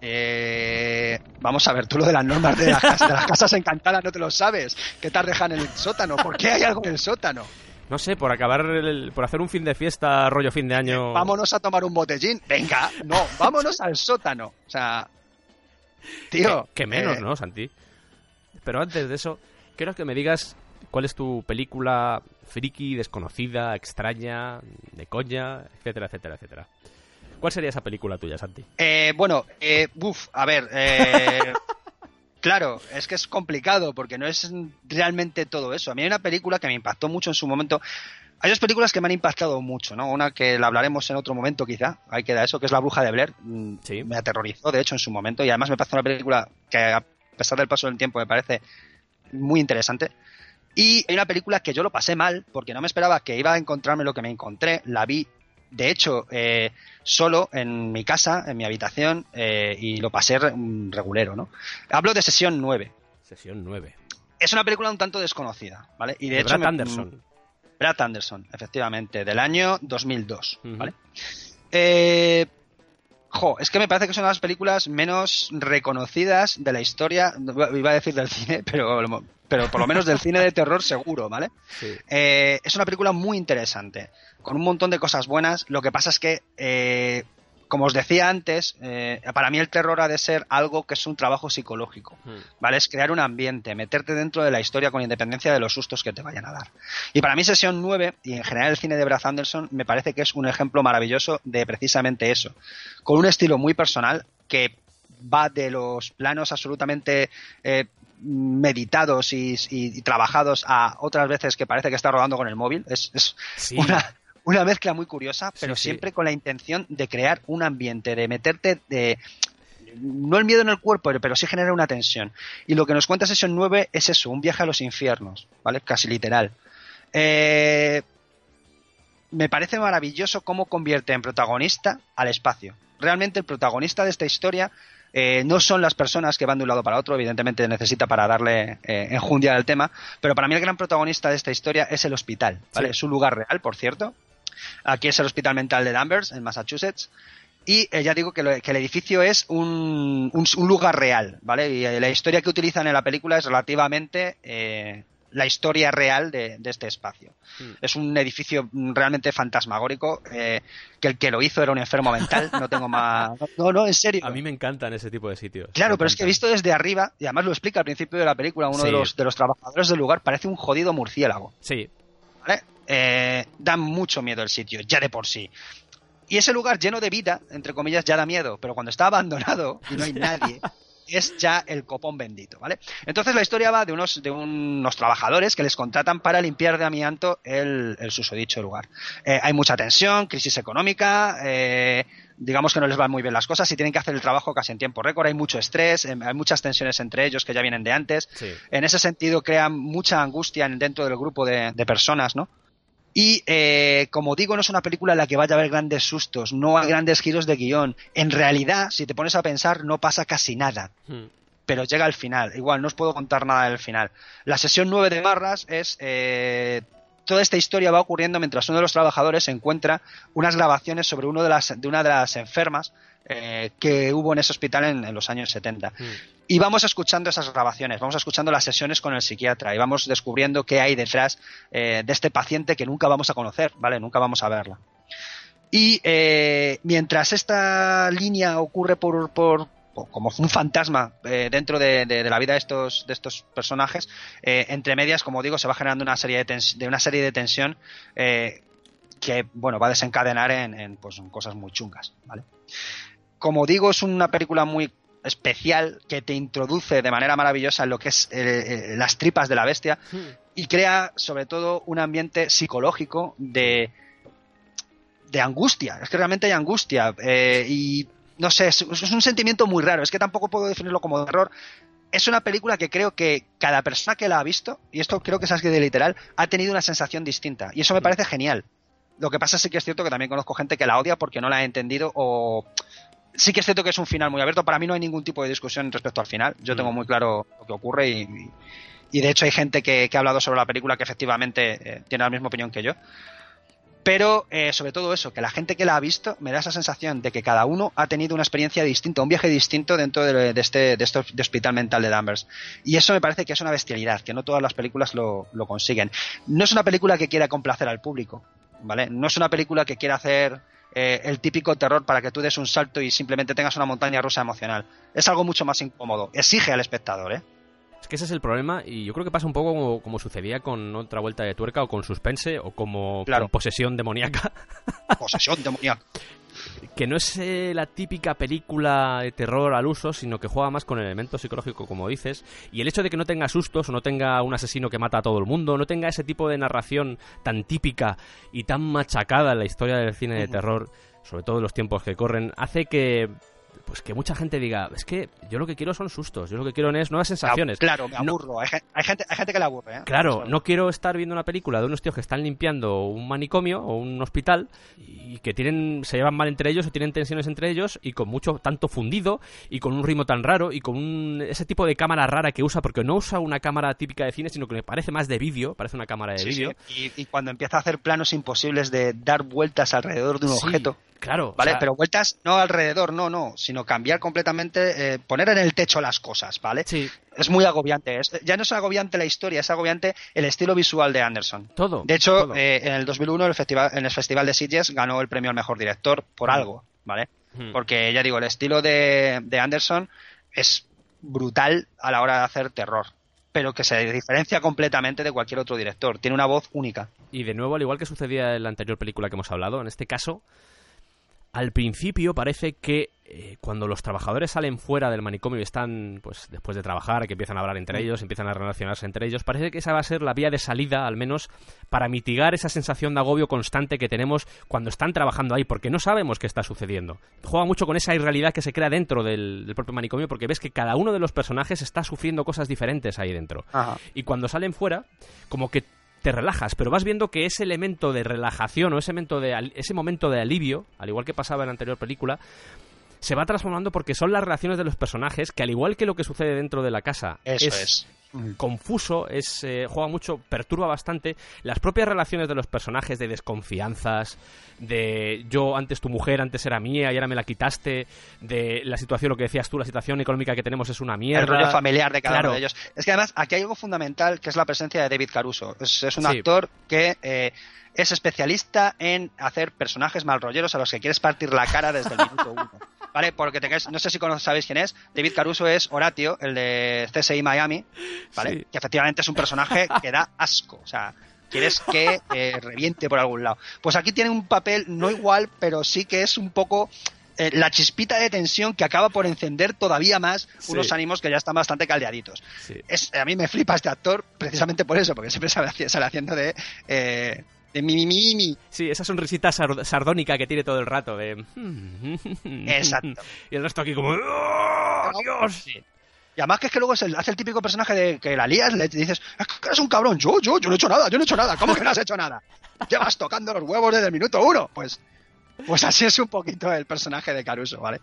Eh, vamos a ver, tú lo de las normas de las, casas, encantadas no te lo sabes. ¿Qué te dejan en el sótano? ¿Por qué hay algo en el sótano? No sé, por acabar, por hacer un fin de fiesta, rollo fin de año. Vámonos a tomar un botellín. Venga, no, vámonos al sótano. O sea, tío. Que, menos, eh, ¿no, Santi? Pero antes de eso, quiero que me digas cuál es tu película friki, desconocida, extraña, de coña, etcétera, etcétera, etcétera. ¿Cuál sería esa película tuya, Santi? Eh, bueno, eh, a ver, eh, [laughs] claro, es que es complicado porque no es realmente todo eso. A mí hay una película que me impactó mucho en su momento. Hay dos películas que me han impactado mucho, ¿no? Una que la hablaremos en otro momento, quizá. Hay que dar eso, que es La Bruja de Blair. Mm, sí. Me aterrorizó, de hecho, en su momento. Y además me parece una película que, a pesar del paso del tiempo, me parece muy interesante. Y hay una película que yo lo pasé mal porque no me esperaba que iba a encontrarme lo que me encontré. La vi, de hecho, eh, solo en mi casa, en mi habitación, eh, y lo pasé regulero, ¿no? Hablo de Sesión 9. Sesión 9. Es una película un tanto desconocida, ¿vale? Y de, hecho. Brad Anderson. Brad Anderson, efectivamente, del año 2002, ¿vale? Eh, Jo, es que me parece que son las películas menos reconocidas de la historia, iba a decir del cine, pero, pero por lo menos del cine de terror seguro, ¿vale? Eh, es una película muy interesante, con un montón de cosas buenas. Lo que pasa es que eh, como os decía antes, eh, para mí el terror ha de ser algo que es un trabajo psicológico, hmm. ¿vale? Es crear un ambiente, meterte dentro de la historia con independencia de los sustos que te vayan a dar. Y para mí Sesión 9, y en general el cine de Brad Anderson, me parece que es un ejemplo maravilloso de precisamente eso. Con un estilo muy personal que va de los planos absolutamente eh, meditados y, trabajados a otras veces que parece que está rodando con el móvil. Es, una una mezcla muy curiosa, pero sí. siempre con la intención de crear un ambiente, de meterte de no el miedo en el cuerpo, pero sí genera una tensión. Y lo que nos cuenta Sesión 9 es eso, un viaje a los infiernos, ¿vale? Casi literal. Eh, me parece maravilloso cómo convierte en protagonista al espacio. Realmente el protagonista de esta historia eh, no son las personas que van de un lado para otro, evidentemente necesita para darle eh, enjundia al tema, pero para mí el gran protagonista de esta historia es el hospital, ¿vale? Sí. Es un lugar real, por cierto. Aquí es el Hospital Mental de Danvers, en Massachusetts. Y eh, ya digo que, lo- que el edificio es un, un- un lugar real, ¿vale? Y eh, la historia que utilizan en la película es relativamente eh, la historia real de, de este espacio. Mm. Es un edificio realmente fantasmagórico, eh, que el que lo hizo era un enfermo mental, no tengo [laughs] más... No, no, en serio. A mí me encantan ese tipo de sitios. Claro, Me pero es que visto desde arriba, y además lo explica al principio de la película uno Sí. de, los, de los trabajadores del lugar, parece un jodido murciélago. Sí, ¿vale? Eh, da mucho miedo el sitio, ya de por sí. Y ese lugar lleno de vida, entre comillas, ya da miedo, pero cuando está abandonado y no hay [laughs] nadie, es ya el copón bendito, ¿vale? Entonces la historia va de unos, de unos trabajadores que les contratan para limpiar de amianto el, el susodicho lugar. Eh, hay mucha tensión, crisis económica, eh, digamos que no les van muy bien las cosas y tienen que hacer el trabajo casi en tiempo récord, hay mucho estrés, eh, hay muchas tensiones entre ellos que ya vienen de antes. sí. En ese sentido, crean mucha angustia en- dentro del grupo de, de personas, ¿no? Y eh, como digo, no es una película en la que vaya a haber grandes sustos, no hay grandes giros de guion. En realidad, si te pones a pensar, no pasa casi nada. Mm. Pero llega al final. Igual, no os puedo contar nada del final. La sesión 9 de Marras es. eh, toda esta historia va ocurriendo mientras uno de los trabajadores encuentra unas grabaciones sobre uno de, las, de una de las enfermas eh, que hubo en ese hospital en, en los años 70. Mm. Y vamos escuchando esas grabaciones, vamos escuchando las sesiones con el psiquiatra y vamos descubriendo qué hay detrás eh, de este paciente que nunca vamos a conocer, ¿vale? Nunca vamos a verla. Y eh, mientras esta línea ocurre por, por- por- como un fantasma eh, dentro de, la vida de estos, de estos personajes, eh, entre medias, como digo, se va generando una serie de, una serie de tensión eh, que bueno va a desencadenar en, pues, cosas muy chungas, ¿vale? Como digo, es una película muy especial que te introduce de manera maravillosa en lo que es las tripas de la bestia y crea sobre todo un ambiente psicológico de de angustia es que realmente hay angustia y no sé es, es un sentimiento muy raro es que tampoco puedo definirlo como terror es una película que creo que cada persona que la ha visto y esto creo que es así de literal ha tenido una sensación distinta y eso me parece genial lo que pasa sí que es cierto que también conozco gente que la odia porque no la ha entendido o sí que es cierto que es un final muy abierto. Para mí no hay ningún tipo de discusión respecto al final. Yo tengo Mm. muy claro lo que ocurre y, y- y de hecho hay gente que, que ha hablado sobre la película que efectivamente eh, tiene la misma opinión que yo. Pero eh, sobre todo eso, que la gente que la ha visto me da esa sensación de que cada uno ha tenido una experiencia distinta, un viaje distinto dentro de, este, de este hospital mental de Danvers. Y eso me parece que es una bestialidad, que no todas las películas lo, lo consiguen. No es una película que quiera complacer al público, ¿vale? No es una película que quiera hacer eh, el típico terror para que tú des un salto y simplemente tengas una montaña rusa emocional. Es algo mucho más incómodo. Exige al espectador, ¿eh? Es que ese es el problema y yo creo que pasa un poco como, como sucedía con otra vuelta de tuerca o con suspense o como Claro. con posesión demoníaca, [laughs] Posesión demoníaca. que no es eh, la típica película de terror al uso, sino que juega más con el elemento psicológico, como dices, y el hecho de que no tenga sustos o no tenga un asesino que mata a todo el mundo, no tenga ese tipo de narración tan típica y tan machacada en la historia del cine de terror, sobre todo en los tiempos que corren, hace que pues que mucha gente diga, es que yo lo que quiero son sustos, yo lo que quiero es nuevas sensaciones. Claro, me No- aburro. Hay, gen- hay gente, hay gente que le aburre, ¿eh? Claro, no quiero estar viendo una película de unos tíos que están limpiando un manicomio o un hospital y que tienen se llevan mal entre ellos o tienen tensiones entre ellos y con mucho tanto fundido y con un ritmo tan raro y con un- ese tipo de cámara rara que usa porque no usa una cámara típica de cine sino que me parece más de vídeo, parece una cámara de Sí, vídeo. sí. Y, y cuando empieza a hacer planos imposibles de dar vueltas alrededor de un Sí, objeto. Claro, ¿Vale? o sea, Pero vueltas no alrededor, no, no, sino cambiar completamente, eh, poner en el techo las cosas, ¿vale? sí, Es muy agobiante. es- ya no es agobiante la historia, es agobiante el estilo visual de Anderson. todo. De hecho, todo. eh, en el 2001 el festival, en el Festival de Sitges ganó el premio al mejor director por Mm. algo, ¿vale? Hmm. Porque ya digo, el estilo de, de Anderson es brutal a la hora de hacer terror, pero que se diferencia completamente de cualquier otro director. Tiene una voz única. Y de nuevo, al igual que sucedía en la anterior película que hemos hablado, en este caso, al principio parece que eh, cuando los trabajadores salen fuera del manicomio y están, pues, después de trabajar, que empiezan a hablar entre ellos, empiezan a relacionarse entre ellos, parece que esa va a ser la vía de salida, al menos, para mitigar esa sensación de agobio constante que tenemos cuando están trabajando ahí, porque no sabemos qué está sucediendo. Juega mucho con esa irrealidad que se crea dentro del, propio manicomio, porque ves que cada uno de los personajes está sufriendo cosas diferentes ahí dentro. Y cuando salen fuera, como que te relajas, pero vas viendo que ese elemento de relajación o ese momento de, ese momento de alivio, al igual que pasaba en la anterior película, se va transformando porque son las relaciones de los personajes que al igual que lo que sucede dentro de la casa es, confuso, es eh, juega mucho, perturba bastante las propias relaciones de los personajes de desconfianzas, de yo antes tu mujer antes era mía y ahora me la quitaste, de la situación lo que decías tú, la situación económica que tenemos es una mierda. El rollo familiar de cada uno de ellos. Es que además aquí hay algo fundamental que es la presencia de David Caruso. Es, un actor que eh, es especialista en hacer personajes malrolleros a los que quieres partir la cara desde el minuto uno. ¿Vale? Porque tengáis, no sé si sabéis quién es. David Caruso es Horatio, el de CSI Miami, ¿vale? Que efectivamente es un personaje que da asco. O sea, quieres que eh, reviente por algún lado. Pues aquí tiene un papel no igual, pero sí que es un poco eh, la chispita de tensión que acaba por encender todavía más unos ánimos que ya están bastante caldeaditos. Es, a mí me flipa este actor precisamente por eso, porque siempre sale, haciendo de... Eh, de mi, mi, mi, Sí, esa sonrisita sardónica que tiene todo el rato de... Exacto. [laughs] Y el resto aquí como... ¡Oh, Dios! Y además que es que luego hace el típico personaje de que la lías, le dices, es que eres un cabrón, yo, yo, yo no he hecho nada, yo no he hecho nada, ¿cómo que no has hecho nada? Llevas tocando los huevos desde el minuto uno. Pues, pues así es un poquito el personaje de Caruso, ¿vale?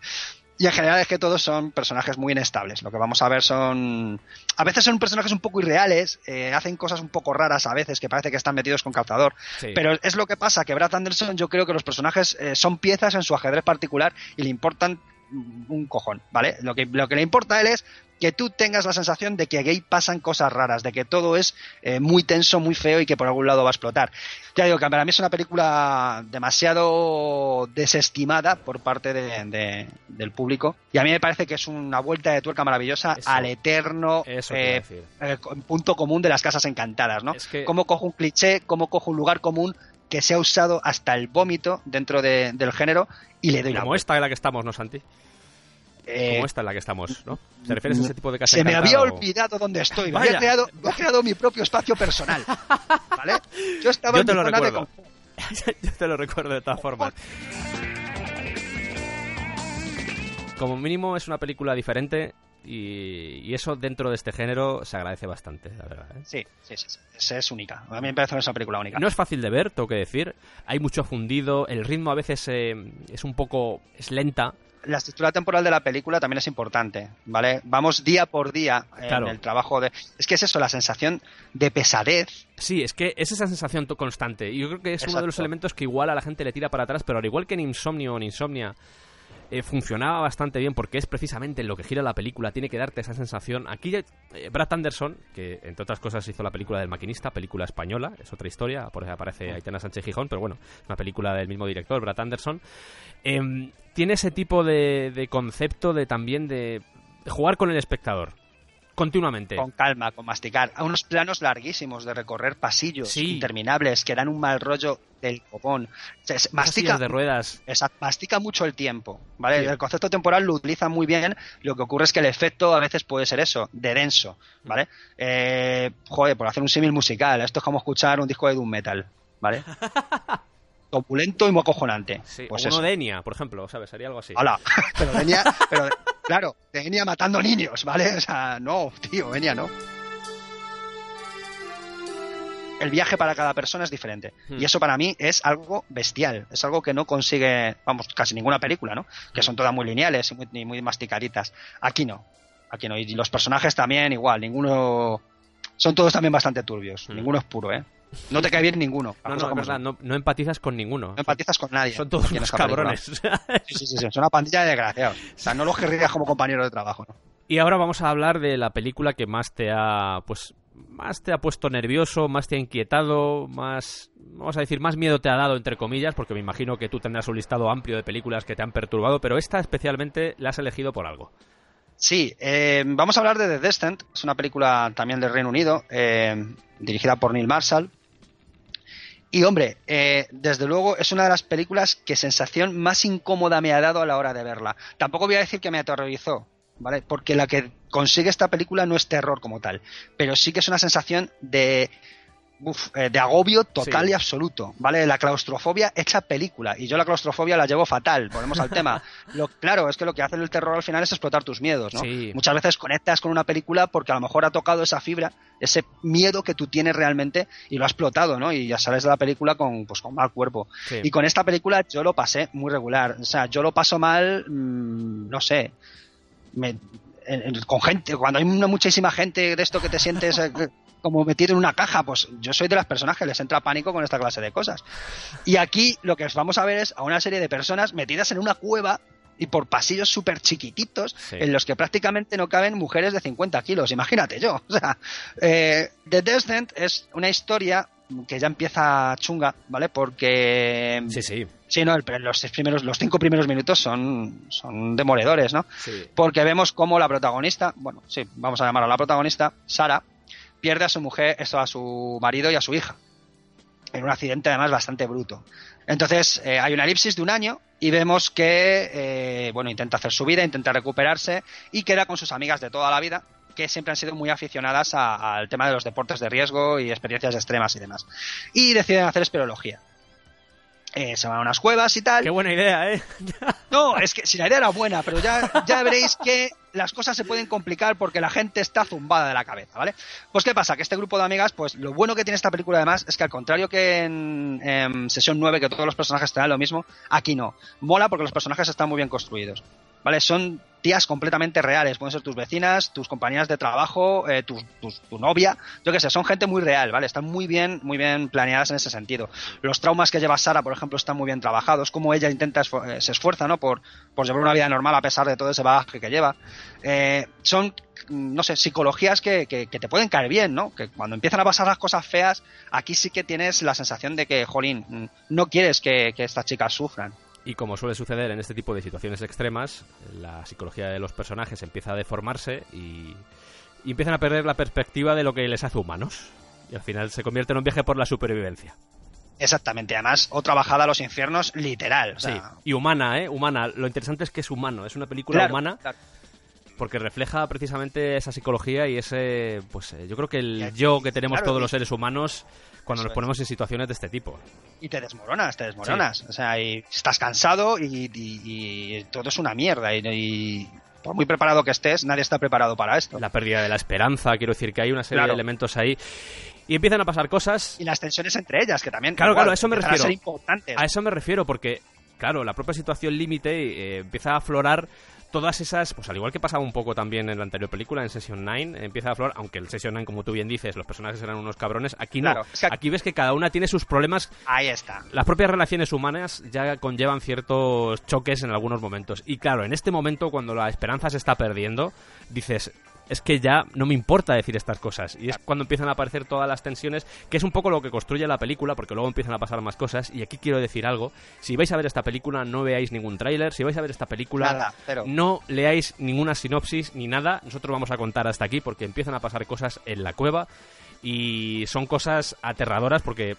Y en general es que todos son personajes muy inestables. Lo que vamos a ver son. A veces son personajes un poco irreales, eh, hacen cosas un poco raras a veces, que parece que están metidos con calzador. Pero es lo que pasa, que Brad Anderson, yo creo que los personajes eh, son piezas en su ajedrez particular y le importan un cojón, ¿vale? Lo que, lo que le importa a él es que tú tengas la sensación de que aquí pasan cosas raras, de que todo es eh, muy tenso, muy feo y que por algún lado va a explotar. Ya digo que para mí es una película demasiado desestimada por parte de, del público y a mí me parece que es una vuelta de tuerca maravillosa al eterno eh, eh, punto común de las casas encantadas, ¿no? Cómo cojo un cliché, cómo cojo un lugar común que se ha usado hasta el vómito dentro del género y le doy Como esta en la que estamos, ¿no, Santi? Eh, como esta en la que estamos, ¿no? ¿Te refieres a ese tipo de casa Se me había olvidado dónde estoy. Me había creado, he creado mi propio espacio personal. ¿Vale? Yo [laughs] estaba en te mi lo zona recuerdo. [laughs] Yo te lo recuerdo de todas formas. Como mínimo es una película diferente y, eso dentro de este género se agradece bastante, la verdad. ¿eh? Sí, sí, sí, sí, es única. A mí me parece una película única. No es fácil de ver, tengo que decir. Hay mucho fundido, el ritmo a veces eh, es un poco es lenta, la estructura temporal de la película también es importante, ¿vale? Vamos día por día en el trabajo de... Es que es eso, la sensación de pesadez. Sí, es que es esa sensación constante. Y yo creo que es uno de los elementos que igual a la gente le tira para atrás, pero al igual que en Insomnio o en Insomnia eh, funcionaba bastante bien porque es precisamente lo que gira la película, tiene que darte esa sensación. Aquí eh, Brad Anderson, que entre otras cosas hizo la película del maquinista, película española, es otra historia, por eso aparece Aitana Sánchez Gijón, pero bueno, una película del mismo director, Brad Anderson, em, tiene ese tipo de, de concepto de también de jugar con el espectador continuamente. Con calma, con masticar. A unos planos larguísimos de recorrer pasillos interminables que dan un mal rollo del copón. mastica de ruedas. mastica mucho el tiempo, ¿vale? El concepto temporal lo utiliza muy bien. Lo que ocurre es que el efecto a veces puede ser eso, de denso, ¿vale? Eh, joder, por hacer un símil musical, esto es como escuchar un disco de doom metal, ¿vale? [laughs] opulento y muy acojonante. pues uno de Enya, por ejemplo, ¿sabes? Sería algo así. Hola, pero de Enya, pero [laughs] claro, Enya matando niños, ¿vale? O sea, no, tío, Enya no. El viaje para cada persona es diferente. Hmm. Y eso para mí es algo bestial. Es algo que no consigue, vamos, casi ninguna película, ¿no? Que son todas muy lineales y muy, muy masticaditas. Aquí no. Aquí no. Y los personajes también igual. Ninguno... Son todos también bastante turbios. Hmm. Ninguno es puro, ¿eh? No te cae bien ninguno. No, no, verdad, no, no, empatizas con ninguno. No empatizas con nadie. Son todos unos cabrones. Sí, sí, sí, son una pandilla de desgraciados. O sea, no los querrías como compañero de trabajo, ¿no? Y ahora vamos a hablar de la película que más te ha, pues, más te ha puesto nervioso, más te ha inquietado, más, vamos a decir, más miedo te ha dado, entre comillas, porque me imagino que tú tendrás un listado amplio de películas que te han perturbado, pero esta especialmente la has elegido por algo. Sí, eh, vamos a hablar de The Descent, es una película también del Reino Unido, eh, dirigida por Neil Marshall, Y hombre, eh, desde luego es una de las películas que sensación más incómoda me ha dado a la hora de verla. Tampoco voy a decir que me aterrorizó, ¿vale? Porque la que consigue esta película no es terror como tal, pero sí que es una sensación de uf, eh, de agobio total Sí. y absoluto, ¿vale? La claustrofobia hecha película. Y yo la claustrofobia la llevo fatal, volvemos al tema. [laughs] Lo, claro, es que lo que hace el terror al final es explotar tus miedos, ¿no? Sí. Muchas veces conectas con una película porque a lo mejor ha tocado esa fibra, ese miedo que tú tienes realmente y lo ha explotado, ¿no? Y ya sales de la película con, pues, con mal cuerpo. Sí. Y con esta película yo lo pasé muy regular. O sea, yo lo paso mal, mm, no sé. Me- con gente, cuando hay muchísima gente de esto que te sientes eh, como metido en una caja, pues yo soy de las personas que les entra pánico con esta clase de cosas. Y aquí lo que os vamos a ver es a una serie de personas metidas en una cueva y por pasillos súper chiquititos Sí. en los que prácticamente no caben mujeres de 50 kilos. Imagínate yo. O sea, eh, The Descent es una historia que ya empieza chunga, ¿vale? Porque Sí, sí. Sí, no, el- los primeros, los cinco primeros minutos son, son demoledores, ¿no? sí. Porque vemos cómo la protagonista, bueno, sí, vamos a llamarla la protagonista, Sara, pierde a su mujer, esto a su marido y a su hija. En un accidente además bastante bruto. Entonces eh, hay una elipsis de un año y vemos que, eh, bueno, intenta hacer su vida, intenta recuperarse y queda con sus amigas de toda la vida que siempre han sido muy aficionadas al tema de los deportes de riesgo y experiencias extremas y demás. Y deciden hacer espeleología. Eh, se van a unas cuevas y tal. Qué buena idea, ¿eh? [laughs] No, es que si la idea era buena, pero ya, ya veréis que las cosas se pueden complicar porque la gente está zumbada de la cabeza, ¿vale? Pues ¿qué pasa? Que este grupo de amigas, pues lo bueno que tiene esta película además es que al contrario que en, en Sesión 9, que todos los personajes te dan lo mismo, aquí no. Mola porque los personajes están muy bien construidos, ¿vale? Son tías completamente reales, pueden ser tus vecinas, tus compañeras de trabajo, eh, tu, novia, yo qué sé, son gente muy real, ¿vale? Están muy bien, muy bien planeadas en ese sentido. Los traumas que lleva Sara, por ejemplo, están muy bien trabajados, como ella intenta, eh, se esfuerza, ¿no? Por, llevar una vida normal a pesar de todo ese bagaje que lleva. Eh, son, no sé, psicologías que, que- que te pueden caer bien, ¿no? Que cuando empiezan a pasar las cosas feas, aquí sí que tienes la sensación de que, jolín, no quieres que estas chicas sufran. Y como suele suceder en este tipo de situaciones extremas, la psicología de los personajes empieza a deformarse y, y empiezan a perder la perspectiva de lo que les hace humanos. Y al final se convierte en un viaje por la supervivencia. Exactamente, además, otra bajada a los infiernos literal. o sea, Sí. Y humana, ¿eh? Humana. Lo interesante es que es humano. Es una película claro, humana claro. porque refleja precisamente esa psicología y ese, pues eh, yo creo que el yo que tenemos todos los seres humanos cuando nos ponemos en situaciones de este tipo. y te desmoronas, te desmoronas. O sea, y estás cansado y, y- y todo es una mierda. Y, y por muy preparado que estés, nadie está preparado para esto. La pérdida de la esperanza, quiero decir que hay una serie Claro. de elementos ahí. Y empiezan a pasar cosas Y las tensiones entre ellas, que también Claro, igual, claro, a eso me refiero. ser importantes. A eso me refiero, porque, claro, la propia situación límite eh, empieza a aflorar todas esas, pues al igual que pasaba un poco también en la anterior película, en Session 9, empieza a aflorar, aunque el Session 9, como tú bien dices, los personajes eran unos cabrones, aquí no. Claro, es que aquí- Aquí ves que cada una tiene sus problemas. Ahí está. Las propias relaciones humanas ya conllevan ciertos choques en algunos momentos. Y claro, en este momento, cuando la esperanza se está perdiendo, dices, es que ya no me importa decir estas cosas. Y es cuando empiezan a aparecer todas las tensiones, que es un poco lo que construye la película, porque luego empiezan a pasar más cosas. Y aquí quiero decir algo. Si vais a ver esta película, no veáis ningún tráiler. Si vais a ver esta película, Nada, no leáis ninguna sinopsis ni nada. Nosotros vamos a contar hasta aquí porque empiezan a pasar cosas en la cueva. Y son cosas aterradoras porque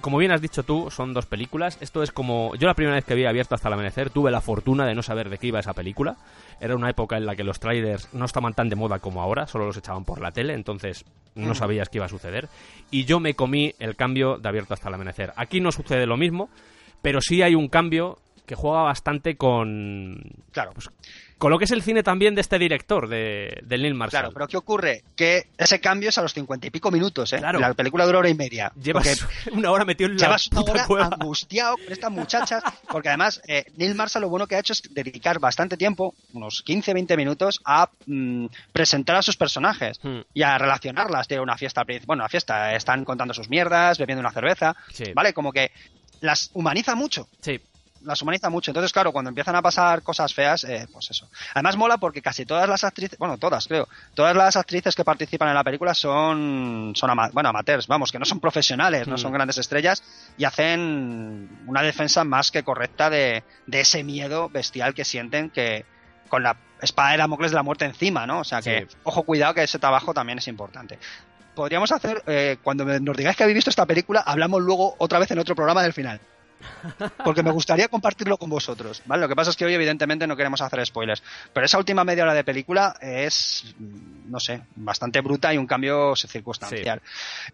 como bien has dicho tú, son dos películas. Esto es como. Yo la primera vez que vi abierto hasta el amanecer tuve la fortuna de no saber de qué iba esa película. Era una época en la que los trailers no estaban tan de moda como ahora, solo los echaban por la tele, entonces no sabías qué iba a suceder. Y yo me comí el cambio de abierto hasta el amanecer. Aquí no sucede lo mismo, pero sí hay un cambio que juega bastante con. Claro, pues, con lo que es el cine también de este director, de, del Neil Marshall. claro, pero ¿qué ocurre? Que ese cambio es a los cincuenta y pico minutos, ¿eh? Claro. La película dura hora y media. Llevas [laughs] una hora metido en la Llevas una hora cueva. angustiado con estas muchachas, porque además eh, Neil Marshall lo bueno que ha hecho es dedicar bastante tiempo, unos 15-20 minutos, a mm, presentar a sus personajes Hmm. y a relacionarlas de una fiesta. Bueno, una fiesta, están contando sus mierdas, bebiendo una cerveza, Sí. ¿vale? Como que las humaniza mucho Sí, las humaniza mucho. Entonces, claro, cuando empiezan a pasar cosas feas, eh, pues eso. Además mola porque casi todas las actrices, bueno, todas creo, todas las actrices que participan en la película son, son ama- bueno, amateurs, vamos, que no son profesionales, no Mm. son grandes estrellas y hacen una defensa más que correcta de, de ese miedo bestial que sienten que con la espada de Damocles de la muerte encima, ¿no? O sea que, Sí. ojo, cuidado que ese trabajo también es importante. podríamos hacer, eh, cuando nos digáis que habéis visto esta película, hablamos luego otra vez en otro programa del final. Porque me gustaría compartirlo con vosotros, ¿vale? Lo que pasa es que hoy evidentemente no queremos hacer spoilers, pero esa última media hora de película es, no sé, bastante bruta y un cambio circunstancial.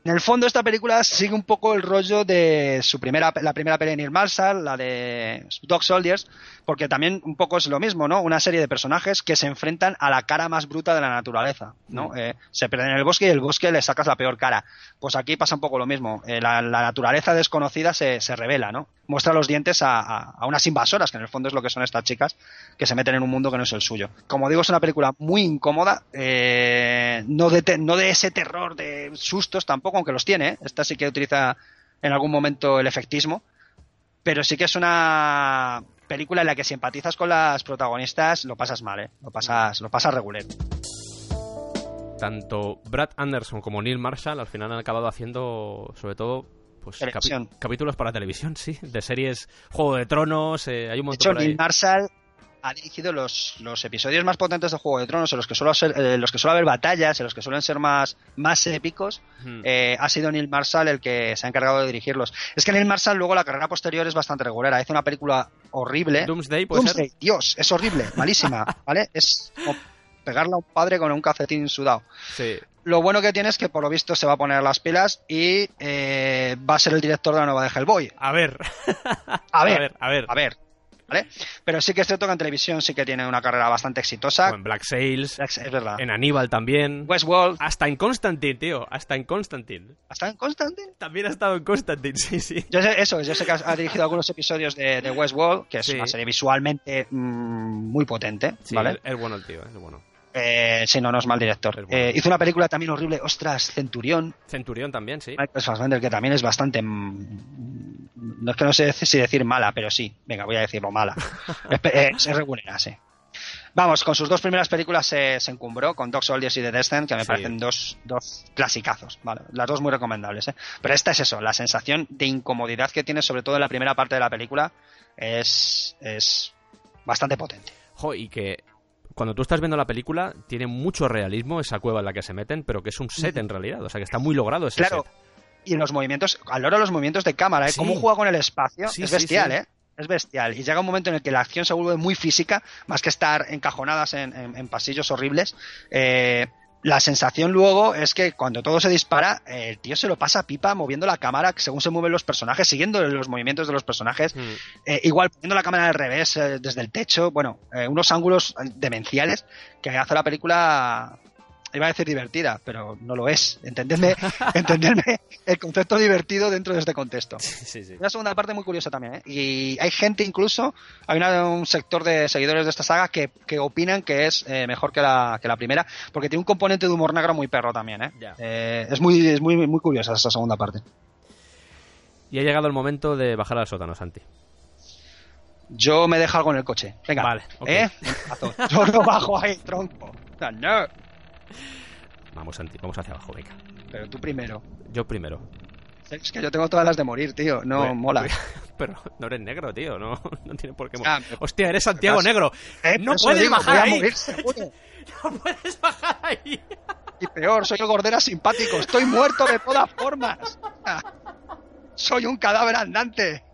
En el fondo esta película sigue un poco el rollo de su primera, la primera peli de Neil Marshall, la de Dog Soldiers, porque también un poco es lo mismo, ¿no? Una serie de personajes que se enfrentan a la cara más bruta de la naturaleza, ¿no? Mm. Eh, se pierden en el bosque y el bosque le sacas la peor cara. Pues aquí pasa un poco lo mismo. Eh, la, naturaleza desconocida se, se revela, ¿no? Muestra los dientes a, unas invasoras, que en el fondo es lo que son estas chicas, que se meten en un mundo que no es el suyo. Como digo, es una película muy incómoda, eh, no, de no de ese terror de sustos tampoco, aunque los tiene, ¿eh? esta sí que utiliza en algún momento el efectismo, pero sí que es una película en la que si empatizas con las protagonistas lo pasas mal, ¿eh? lo pasas, lo pasas regular tanto Brad Anderson como Neil Marshall al final han acabado haciendo, sobre todo, pues capítulos para televisión, sí, de series Juego de Tronos, eh, hay un montón de hecho, Neil Marshall ha dirigido los, los, episodios más potentes de Juego de Tronos, en los que suele ser, eh, los que suele haber batallas, en los que suelen ser más, más épicos, eh, ha sido Neil Marshall el que se ha encargado de dirigirlos. Es que Neil Marshall luego la carrera posterior es bastante regular, hace una película horrible. Doomsday, ¿puede Doomsday, Dios, es horrible, malísima, [laughs] ¿vale? Es pegarle a un padre con un calcetín sudado. Sí. Lo bueno que tiene es que por lo visto se va a poner las pilas y eh, va a ser el director de la nueva de Hellboy. A ver. a ver, [laughs] a ver, a ver. ¿Vale? Pero sí que es cierto que en televisión sí que tiene una carrera bastante exitosa. en Black Sails. es verdad. En Aníbal también. Westworld. Hasta en Constantine, tío. Hasta en Constantine. ¿Hasta en Constantine? También ha estado en Constantine, sí, sí. Yo sé, eso, yo sé que ha dirigido algunos episodios de, Westworld, que es una serie visualmente mm, muy potente. ¿vale? es bueno el tío, es bueno. Eh, sí, no, no es mal director. Eh, hizo una película también horrible, ostras, Centurión. Centurión también, sí. Michael Fassbender, que también es bastante. No es que no sé si decir mala, pero sí. Venga, voy a decirlo mala. [laughs] es, es regular, sí. Vamos, con sus dos primeras películas se, encumbró, con Dog Soldiers y The Descent, que me parecen dos, dos clasicazos, ¿vale? Las dos muy recomendables, ¿eh? Pero esta es eso, la sensación de incomodidad que tiene, sobre todo en la primera parte de la película, es, es bastante potente. Jo, y que cuando tú estás viendo la película, tiene mucho realismo esa cueva en la que se meten, pero que es un set en realidad. O sea, que está muy logrado ese claro. Y en los movimientos, a lo los movimientos de cámara, ¿eh? Cómo juega con el espacio, es bestial, ¿eh? Es bestial. Y llega un momento en el que la acción se vuelve muy física, más que estar encajonadas en, en pasillos horribles. Eh, la sensación luego es que cuando todo se dispara, el tío se lo pasa a pipa moviendo la cámara según se mueven los personajes, siguiendo los movimientos de los personajes. Mm. Eh, igual poniendo la cámara al revés, eh, desde el techo. Bueno, eh, unos ángulos demenciales que hace la película iba a decir divertida, pero no lo es. Entendedme, [laughs] entenderme el concepto divertido dentro de este contexto. Una segunda parte muy curiosa también, ¿eh? Y hay gente incluso, hay un sector de seguidores de esta saga que, opinan que es eh, mejor que la, que la primera, porque tiene un componente de humor negro muy perro también, ¿eh? eh es muy, es muy, muy curiosa esta segunda parte. Y ha llegado el momento de bajar al sótano, Santi. Yo me dejo algo en el coche. Venga. Vale. ¿Eh? Yo no bajo ahí, tronco. No. Vamos, vamos hacia abajo, venga. Pero tú primero. Yo primero. Es que yo tengo todas las de morir, tío. No pues, mola. Pues, [laughs] pero no eres negro, tío. No, [laughs] no tiene por qué morir. Hostia, eres Santiago Negro. Eh, no puedes bajar ahí. [laughs] no puedes bajar ahí. Y peor, soy el gordera simpático. Estoy muerto de todas formas. Soy un cadáver andante.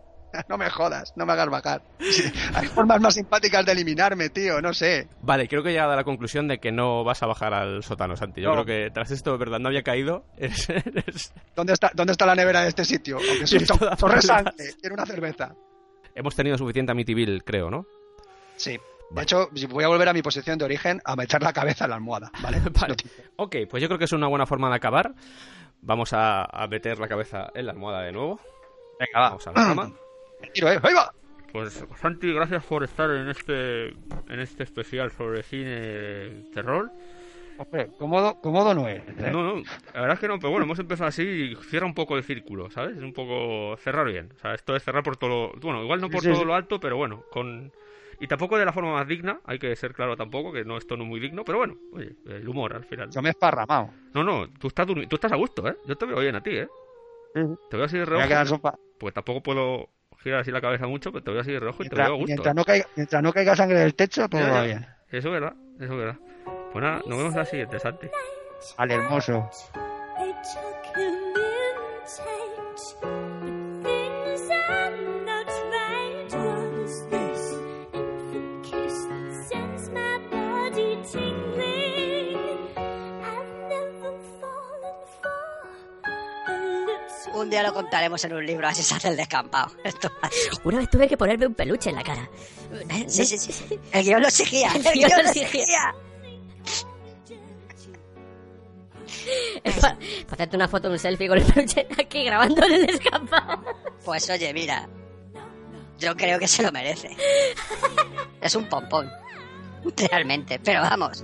No me jodas, no me hagas bajar. hay formas más simpáticas de eliminarme, tío, no sé. Vale, creo que he llegado a la conclusión de que no vas a bajar al sótano, Santi. Yo creo que tras esto, de verdad, no había caído. [laughs] ¿Dónde, está, ¿Dónde está la nevera de este sitio? Aunque soy [laughs] torre quiero una cerveza. Hemos tenido suficiente Amityville, creo, ¿no? Sí. De hecho, voy a volver a mi posición de origen a meter la cabeza en la almohada, ¿vale? [laughs] vale. Ok, pues yo creo que es una buena forma de acabar. Vamos a, meter la cabeza en la almohada de nuevo. Venga, va. Vamos a la cama. [clears throat] ¿eh? Pues Santi, gracias por estar en este en este especial sobre cine terror. Hombre, cómodo, cómodo no es. ¿eh? No, no, la verdad es que no, pero bueno, hemos empezado así y cierra un poco el círculo, ¿sabes? Es un poco cerrar bien. O sea, esto es cerrar por todo lo... Bueno, igual no por todo lo alto, pero bueno, con... Y tampoco de la forma más digna, hay que ser claro tampoco, que no esto no es muy digno, pero bueno, oye, el humor al final. Yo me he esparramado. No, no, tú estás, tú estás a gusto, ¿eh? Yo te veo bien a ti, ¿eh? Te veo así de reojo. Pues tampoco puedo girar así la cabeza mucho, pero te voy a seguir rojo y te veo a gusto. Mientras no, caiga, mientras no caiga sangre del techo, todo va bien. Eso es verdad, eso es verdad. Pues nada, nos vemos en la siguiente, Santi. Al hermoso. Algún día lo contaremos en un libro, así se hace el descampado. [laughs] Esto Una vez tuve que ponerme un peluche en la cara. Sí, sí, sí. sí. El guion lo exigía. El El guion guion lo exigía. para hacerte una foto, un selfie con el peluche aquí grabando en el descampado. Pues oye, mira. Yo creo que se lo merece. Es un pompón. Realmente. Pero vamos.